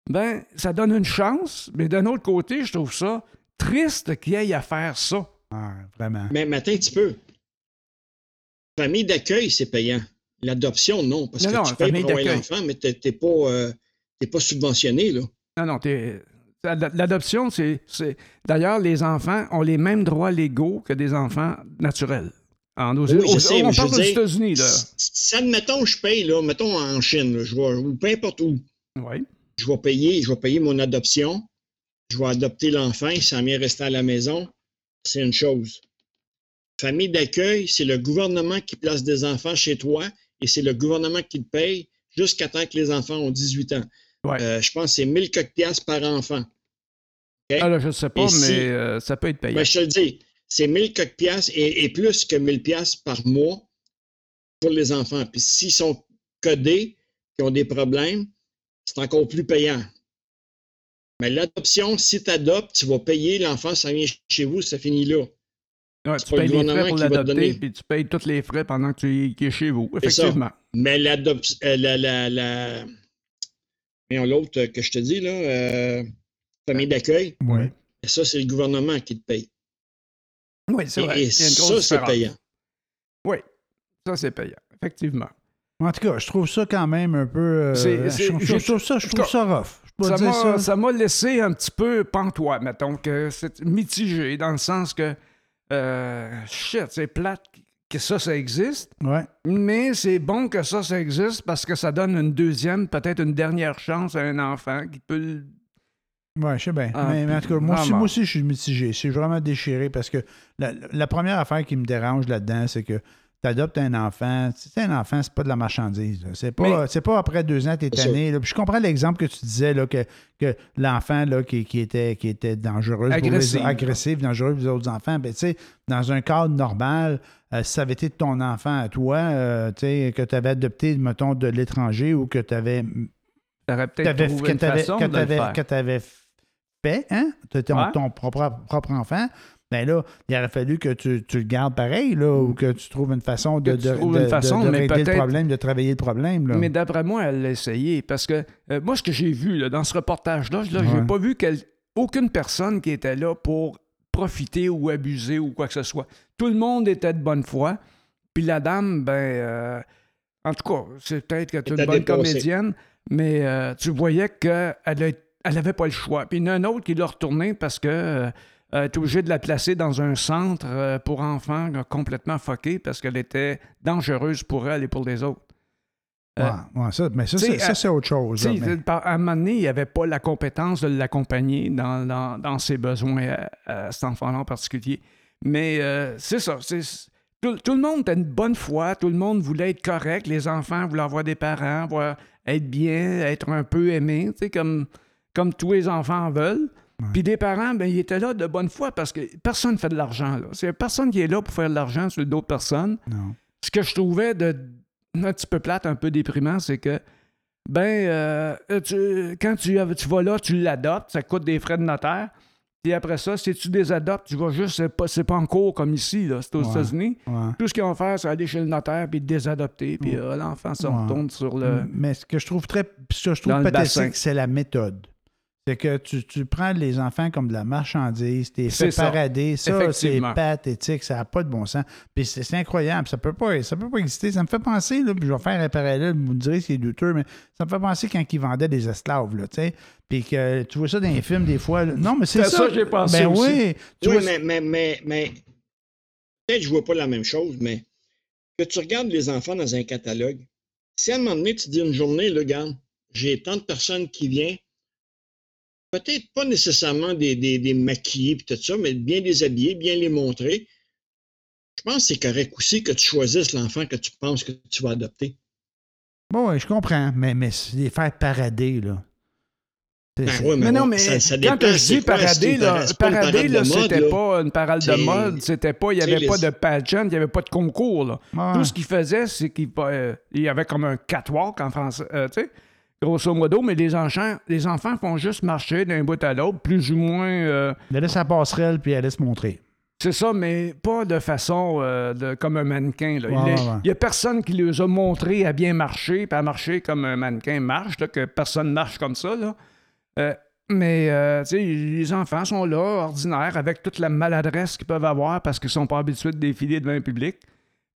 ben, ça donne une chance, mais d'un autre côté, je trouve ça triste qu'il y ait à faire ça. Ah, vraiment. Mais matin, un petit peu. Famille d'accueil, c'est payant. L'adoption, non. Parce Non, que non, tu payes pour l'enfant, mais tu n'es pas, euh, pas subventionné, là. Non, non, L'adoption, c'est. D'ailleurs, les enfants ont les mêmes droits légaux que des enfants naturels. En Oui, je sais, on je parle dire, États-Unis, là. Si, admettons, je paye, là, mettons en Chine, là, je vais, ou peu importe où, Oui. je vais payer, je vais payer mon adoption, je vais adopter l'enfant, s'en vient rester à la maison, c'est une chose. Famille d'accueil, c'est le gouvernement qui place des enfants chez toi et c'est le gouvernement qui te paye jusqu'à temps que les enfants ont 18 ans. Ouais. Euh, je pense que c'est 1000 coques piastres par enfant. Ah, là, je ne sais pas, Et mais si- euh, ça peut être payant. Ben, je te le dis, c'est 1000 coques piastres et, et plus que 1000 piastres par mois pour les enfants. Puis s'ils sont codés, qui ont des problèmes, c'est encore plus payant. Mais l'adoption, si tu adoptes, tu vas payer, l'enfant, ça vient chez vous, ça finit là. Ouais, tu payes les frais pour l'adopter, puis tu payes tous les frais pendant que tu es, chez vous. Ça. Effectivement. Mais l'adoption, euh, la, la, l'autre que je te dis, là, euh, famille d'accueil, Oui. ça, c'est le gouvernement qui te paye. Oui, c'est Et, vrai. et ça, c'est payant. Oui, ça, c'est payant. Effectivement. En tout cas, je trouve ça quand même un peu. euh, je, trouve- je j'ai- trouve ça, je trouve ça rough. Je peux Ça dire m'a, ça. ça m'a laissé un petit peu pantois, mettons, que c'est mitigé, dans le sens que, euh, shit, c'est plate que ça, ça existe, Ouais. mais c'est bon que ça, ça existe parce que ça donne une deuxième, peut-être une dernière chance à un enfant qui peut... Ouais, je sais bien. Ah, mais, mais en tout cas, moi aussi, moi aussi, je suis mitigé. Je suis vraiment déchiré parce que la, la première affaire qui me dérange là-dedans, c'est que tu adoptes un enfant. Tu sais, un enfant, c'est pas de la marchandise. C'est pas, c'est pas après deux ans, C'est sûr. tanné. là. Puis je comprends l'exemple que tu disais, là, que, que l'enfant là, qui, qui était, qui était dangereux, pour Agressive. les, agressif, dangereux pour les autres enfants. Ben, tu sais, dans un cadre normal, euh, si ça avait été de ton enfant à toi, euh, tu que tu avais adopté, mettons, de l'étranger ou que tu avais peut-être que que t'avais fait, hein? Ton, Ouais. ton propre, propre enfant, ben là, il aurait fallu que tu, tu le gardes pareil, là, ou que tu trouves une façon de, de, de- une de- façon, de mais régler le problème, de travailler le problème. Là. Mais d'après moi, elle l'a essayé. Parce que euh, moi, ce que j'ai vu là, dans ce reportage-là, là, j'ai Ouais. pas vu aucune personne qui était là pour profiter ou abuser ou quoi que ce soit. Tout le monde était de bonne foi. Puis la dame, ben, euh, en tout cas, c'est peut-être que tu es une bonne comédienne, mais euh, tu voyais qu'elle elle avait pas le choix. Puis il y en a un autre qui l'a retourné parce que euh, est obligée de la placer dans un centre euh, pour enfants euh, complètement fucké parce qu'elle était dangereuse pour elle et pour les autres. Ouais, Euh, ouais, ça, mais ça, c'est, ça, c'est autre chose. là, mais- À un moment donné, il n'y avait pas la compétence de l'accompagner dans, dans- dans ses besoins à, à cet enfant-là en particulier. Mais c'est ça. tout, tout le monde était une bonne foi, tout le monde voulait être correct, les enfants voulaient avoir des parents, voir être bien, être un peu comme, comme tous les enfants veulent. Puis des parents, ben, ils étaient là de bonne foi parce que personne ne fait de l'argent. là. C'est personne qui est là pour faire de l'argent sur d'autres personnes non. ce que je trouvais de un petit peu plate, un peu déprimant, c'est que ben euh, tu- quand tu, tu vas là, tu l'adoptes, ça coûte des frais de notaire. Puis après ça, si tu les adoptes, tu vas juste, c'est pas, c'est pas en cours comme ici, là, c'est aux Ouais. États-Unis. Ouais. Tout ce qu'ils vont faire, c'est aller chez le notaire puis désadopter, puis euh, l'enfant se retourne sur le. Mais ce que je trouve très ce que je trouve pathétique, c'est la méthode. C'est que tu, tu prends les enfants comme de la marchandise, t'es C'est fait ça. parader, ça, c'est pathétique, ça n'a pas de bon sens. Puis c'est c'est incroyable, ça peut pas ça peut pas exister. Ça me fait penser, là, puis je vais faire un parallèle, vous me direz si c'est douteux, mais ça me fait penser quand ils vendaient des esclaves, là, tu sais. Puis que tu vois ça dans les films des fois. là. Non, mais c'est C'est ça. ça que j'ai pensé Ben aussi. oui. Tu Oui, vois, mais, mais, mais, mais peut-être que je vois pas la même chose, mais que tu regardes les enfants dans un catalogue, si à un moment donné, tu dis une journée, là, regarde, j'ai tant de personnes qui viennent, peut-être pas nécessairement des, des, des maquillés et tout ça, mais bien les habiller, bien les montrer. Je pense que c'est correct aussi que tu choisisses l'enfant que tu penses que tu vas adopter. Bon, ouais, je comprends, mais, mais c'est les faire parader, là. C'est- Ben ouais, Mais non, mais ça- ça quand dépend, je dis parader, là, parader, parade là, de mode, c'était pas une parade de mode, c'était pas, il n'y avait pas les- de pageant, il n'y avait pas de concours, là. Ouais. Tout ce qu'il faisait, c'est qu'il euh, il y avait comme un catwalk en français, euh, tu sais, grosso modo, mais les enfants, les enfants font juste marcher d'un bout à l'autre, plus ou moins. euh, Elle laisse sa passerelle, puis elle laisse montrer. c'est ça, mais pas de façon euh, de, comme un mannequin. là. Il ouais. n'y a personne qui les a montré à bien marcher, puis à marcher comme un mannequin marche, là, que personne marche comme ça. Là. Euh, mais euh, les enfants sont là, ordinaires, avec toute la maladresse qu'ils peuvent avoir parce qu'ils sont pas habitués de défiler devant un public.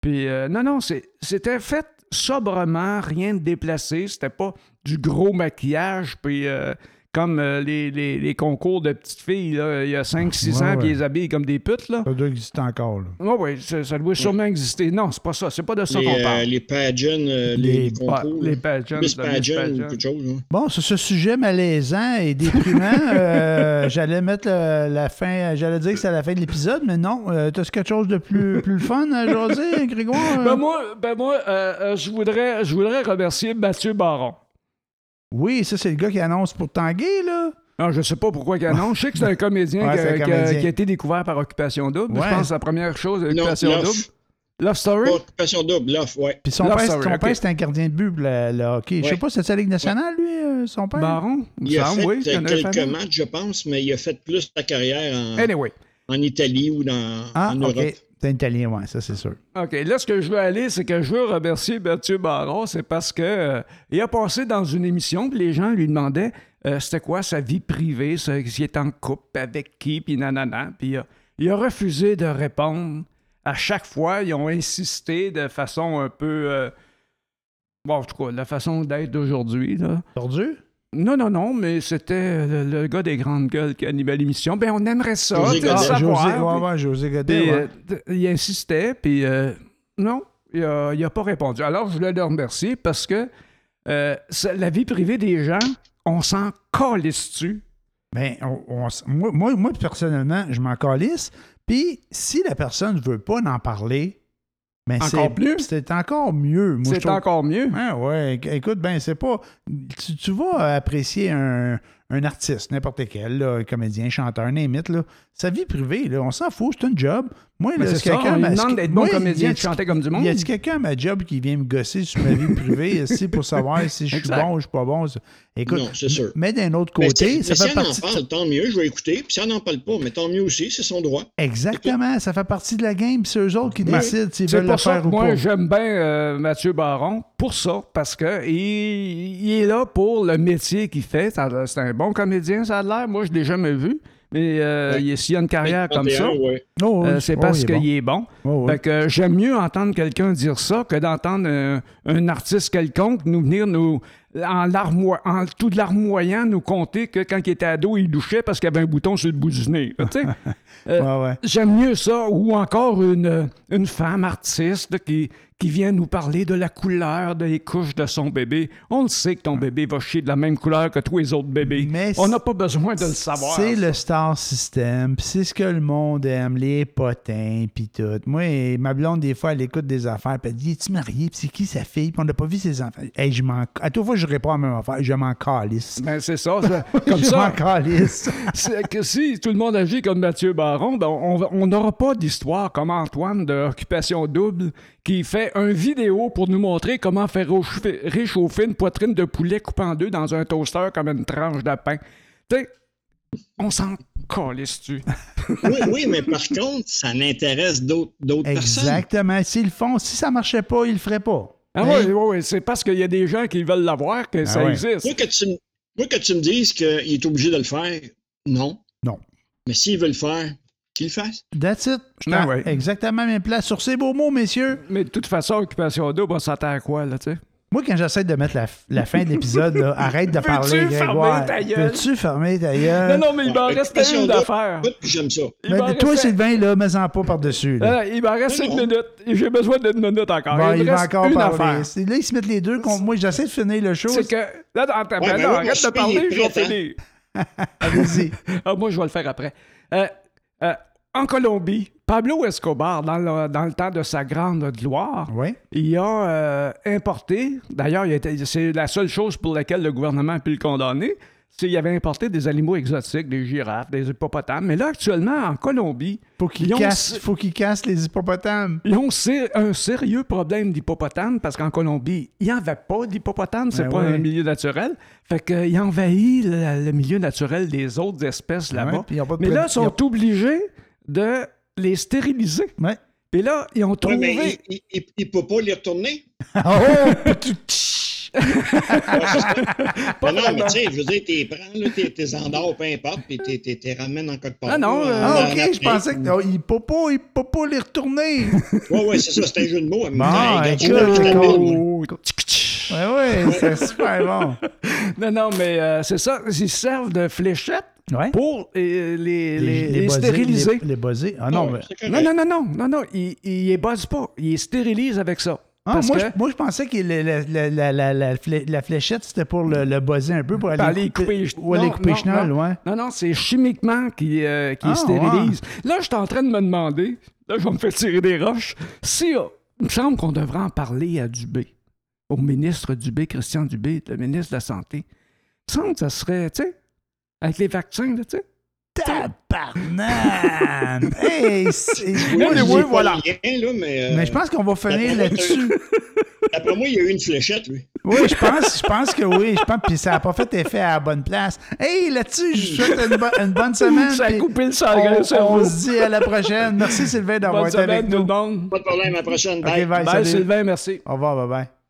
Puis euh, non, non, c'est- c'était fait sobrement, rien de déplacé. C'était pas du gros maquillage, puis euh, comme euh, les, les- les concours de petites filles, là, il y a 5-6 Ouais, ans, puis ils les habillent comme des putes, là. Ça doit exister encore, là. Oui, oui, ça, ça doit sûrement exister. Non, c'est pas ça. C'est pas de ça Les, qu'on euh, parle. les pageants, euh, les, Les- les concours. les pageants, Miss Pageant ou quelque chose. là. Bon, sur ce sujet malaisant et déprimant, euh, j'allais mettre le- la fin, j'allais dire que c'était la fin de l'épisode, mais non. Euh, T'as quelque chose de plus, plus fun à jaser, Grégoire? Ben moi, ben moi je, voudrais, je voudrais remercier Mathieu Baron. Oui, ça, c'est le gars qui annonce pour Tanguay, là. Non, je sais pas pourquoi il annonce. Je sais que c'est un comédien, Ouais, qui, un a- qui a, comédien. qui a été découvert par Occupation Double. Ouais. Je pense que c'est la première chose, Occupation Love. Double. Love Story? Pas Occupation double, l'offre, ouais. Puis son Love père, Story, son ok. père, c'était un gardien de but le, le hockey. Je sais pas, c'était la Ligue nationale, lui, euh, son père? Baron? Il a fait oui. euh, quelques fait matchs, je pense, mais il a fait plus sa carrière en, Anyway. en Italie ou dans, Ah, en Europe. T'es italien, ouais, ça, c'est sûr. OK, là, ce que je veux aller, c'est que je veux remercier Mathieu Baron, c'est parce que euh, il a passé dans une émission, puis les gens lui demandaient euh, c'était quoi sa vie privée, s'il est en couple, avec qui, puis nanana. Puis euh, il a refusé de répondre. À chaque fois, ils ont insisté de façon un peu. euh, bon, en tout cas, la façon d'être d'aujourd'hui, là. Non, non, non, mais c'était le, le gars des grandes gueules qui animait l'émission. Ben, on aimerait ça, José Godet. Ah, savoir. José, ouais, ouais, José Godet, puis, ouais. euh, il insistait, puis euh, non, il n'a pas répondu. Alors, je voulais le remercier parce que euh, la vie privée des gens, on s'en calisse-tu. Ben, on- on s- moi, moi, moi, personnellement, je m'en calisse. Puis, si la personne ne veut pas en parler, Encore c'est- plus? C'est encore mieux. C'est trouve- encore mieux? Ah ouais, écoute, ben c'est pas. Tu, tu vas apprécier un, un artiste, n'importe quel, là, un comédien, chanteur, un imite, là. Sa vie privée, là, on s'en fout, c'est un job. Moi, Mais là, c'est si ça, quelqu'un on m'a- demande d'être bon moi, comédien, y a- de chanter comme du monde. Y a-t-il quelqu'un à ma job qui vient me gosser sur ma vie privée ici pour savoir si je suis bon ou je suis pas bon? Écoute, Non, c'est sûr. mais d'un autre Mais côté, si- ça mais fait si partie. elle en parle, tant mieux, je vais écouter. Puis si elle n'en parle pas, mais tant mieux aussi, c'est son droit. Exactement, ça fait partie de la game, puis c'est eux autres qui décident s'ils C'est veulent le pour ça faire que ou moi, pas. j'aime bien euh, Mathieu Baron pour ça, parce que il, il est là pour le métier qu'il fait. A- C'est un bon comédien, ça a l'air. Moi, je l'ai jamais vu. Mais euh, Ouais. s'il a une carrière comme ça, 31, ouais. Oh, oui, euh, c'est oh, parce il est bon. qu'il est bon. Oh, oui. Fait que euh, j'aime mieux entendre quelqu'un dire ça que d'entendre un, un artiste quelconque nous venir nous en, en tout de larmoyant nous conter que quand il était ado, il douchait parce qu'il avait un bouton sur le bout du nez. Tu sais, euh, Ouais, ouais. J'aime mieux ça, ou encore une, une femme artiste qui, qui vient nous parler de la couleur des couches de son bébé. On le sait que ton bébé va chier de la même couleur que tous les autres bébés. Mais On n'a pas besoin de le savoir. C'est le star system, puis c'est ce que le monde aime, les potins, puis tout. Moi, ma blonde, des fois, elle écoute des affaires, puis elle dit Es-tu marié? Puis c'est qui sa fille? Puis on n'a pas vu ses enfants. Hey, je m'en... À toute fois, je réponds à la même affaire je m'en calisse. Ben, c'est ça. ça- Comme je ça, m'en calisse. c'est que si tout le monde agit comme Mathieu Baron, ben on n'aura pas d'histoire comme Antoine de Occupation Double qui fait un vidéo pour nous montrer comment faire réchauffer, une poitrine de poulet coupée en deux dans un toaster comme une tranche de pain. Tu sais, On s'en calisse-tu. Oui, oui, mais par contre, ça n'intéresse d'autres d'autres personnes. Exactement. S'ils le font, si ça marchait pas, ils le feraient pas. Ah Hein? oui, oui, oui, c'est parce qu'il y a des gens qui veulent l'avoir que ça ouais. existe. Moi, que tu, moi, que tu me dises qu'il est obligé de le faire, non. Non. Mais s'il veut le faire, qu'il fasse. That's it. Je Ah ouais. Exactement même place. Sur ces beaux mots, messieurs. Mais de toute façon, Occupation Double, on s'attend à quoi, là, tu sais? Moi, quand j'essaie de mettre la, la fin de l'épisode, là, arrête de parler, Grégoire. fermer ta gueule? Peux-tu fermer ta gueule? non, non, mais il m'en Ouais, reste une d'affaires. j'aime ça. Mais Ben, toi, restait- Sylvain, là, mets-en pas par-dessus. là. Il m'en reste une non. minute. J'ai besoin d'une minute encore. Bon, il il me va reste encore une parler. Là, ils se mettent les deux contre moi. J'essaie de finir le show. C'est que, là, Ouais, ben mais là, arrête de parler, je vais hein. finir. Allez-y. Ah, moi, je vais le faire après. Euh, euh, en Colombie, Pablo Escobar, dans le, dans le temps de sa grande gloire, Oui. il a euh, importé, d'ailleurs, c'est la seule chose pour laquelle le gouvernement a pu le condamner, c'est qu'il avait importé des animaux exotiques, des girafes, des hippopotames. Mais là, actuellement, en Colombie, Faut qu'il Ils ont- casse, faut qu'il casse les hippopotames. ils ont un sérieux problème d'hippopotames parce qu'en Colombie, il n'y en avait pas d'hippopotames, c'est Ben pas ouais. un milieu naturel. Fait qu'il envahit le, le milieu naturel des autres espèces là-bas. Ouais, ils pas de Mais là, ils sont obligés de les stériliser. Ouais. Puis là, ils ont Ouais, trouvé. mais il- il il peut pas les retourner. Oh! non, non, mais tu sais, je veux dire, t'es prends, là, t'es, t'es endors, peu importe, puis t'es, t'es, t'es ramènes en quelque part. Ah non, euh, Ah, ok, je pensais que. Oh, il peut pas, il peut pas les retourner. Ouais, ouais, c'est ça, c'est un jeu de mots. Oh, Ouais, ouais, c'est super bon. Non, non, mais euh, c'est ça. Ils servent de fléchettes Ouais. pour euh, les, les- les buzzés, stériliser. Les, les buzzés. Ah Ah non, ouais, mais. c'est Non, non, non, non, non, non, ils, ils les buzzent pas. Ils les stérilisent avec ça. Ah, moi, que- je, moi, je pensais que la, la, la, la, la, la flé- la fléchette, c'était pour le, le buzzer un peu, pour aller, couper les- ou aller non, couper non, chenol, non. ouais. Non, non, c'est chimiquement qui, euh, qui Ah, stérilise. Là, je suis en train de me demander, là, je vais me faire tirer des roches, si, euh, il me semble qu'on devrait en parler à Dubé, au ministre Dubé, Christian Dubé, le ministre de la Santé. Il me semble que ça serait, tu sais, avec les vaccins, là, tu sais. Tabarnan! hey, c'est- Oui, Mais je oui, voilà. le lien, là, mais, euh, Mais je pense qu'on va finir là-dessus. D'après moi, il y a eu une fléchette, lui. Oui, je pense, je pense que oui. Je pense, puis ça n'a pas fait effet à la bonne place. Hey, là-dessus, je vous souhaite une, bo- une bonne semaine. Ça a coupé le on, sang- le cerveau. on se dit à la prochaine. Merci Sylvain d'avoir été avec semaine, tout nous. le monde. Pas de problème, à la prochaine. Bye. bye, Bye, salut. Sylvain, merci. Au revoir, bye bye.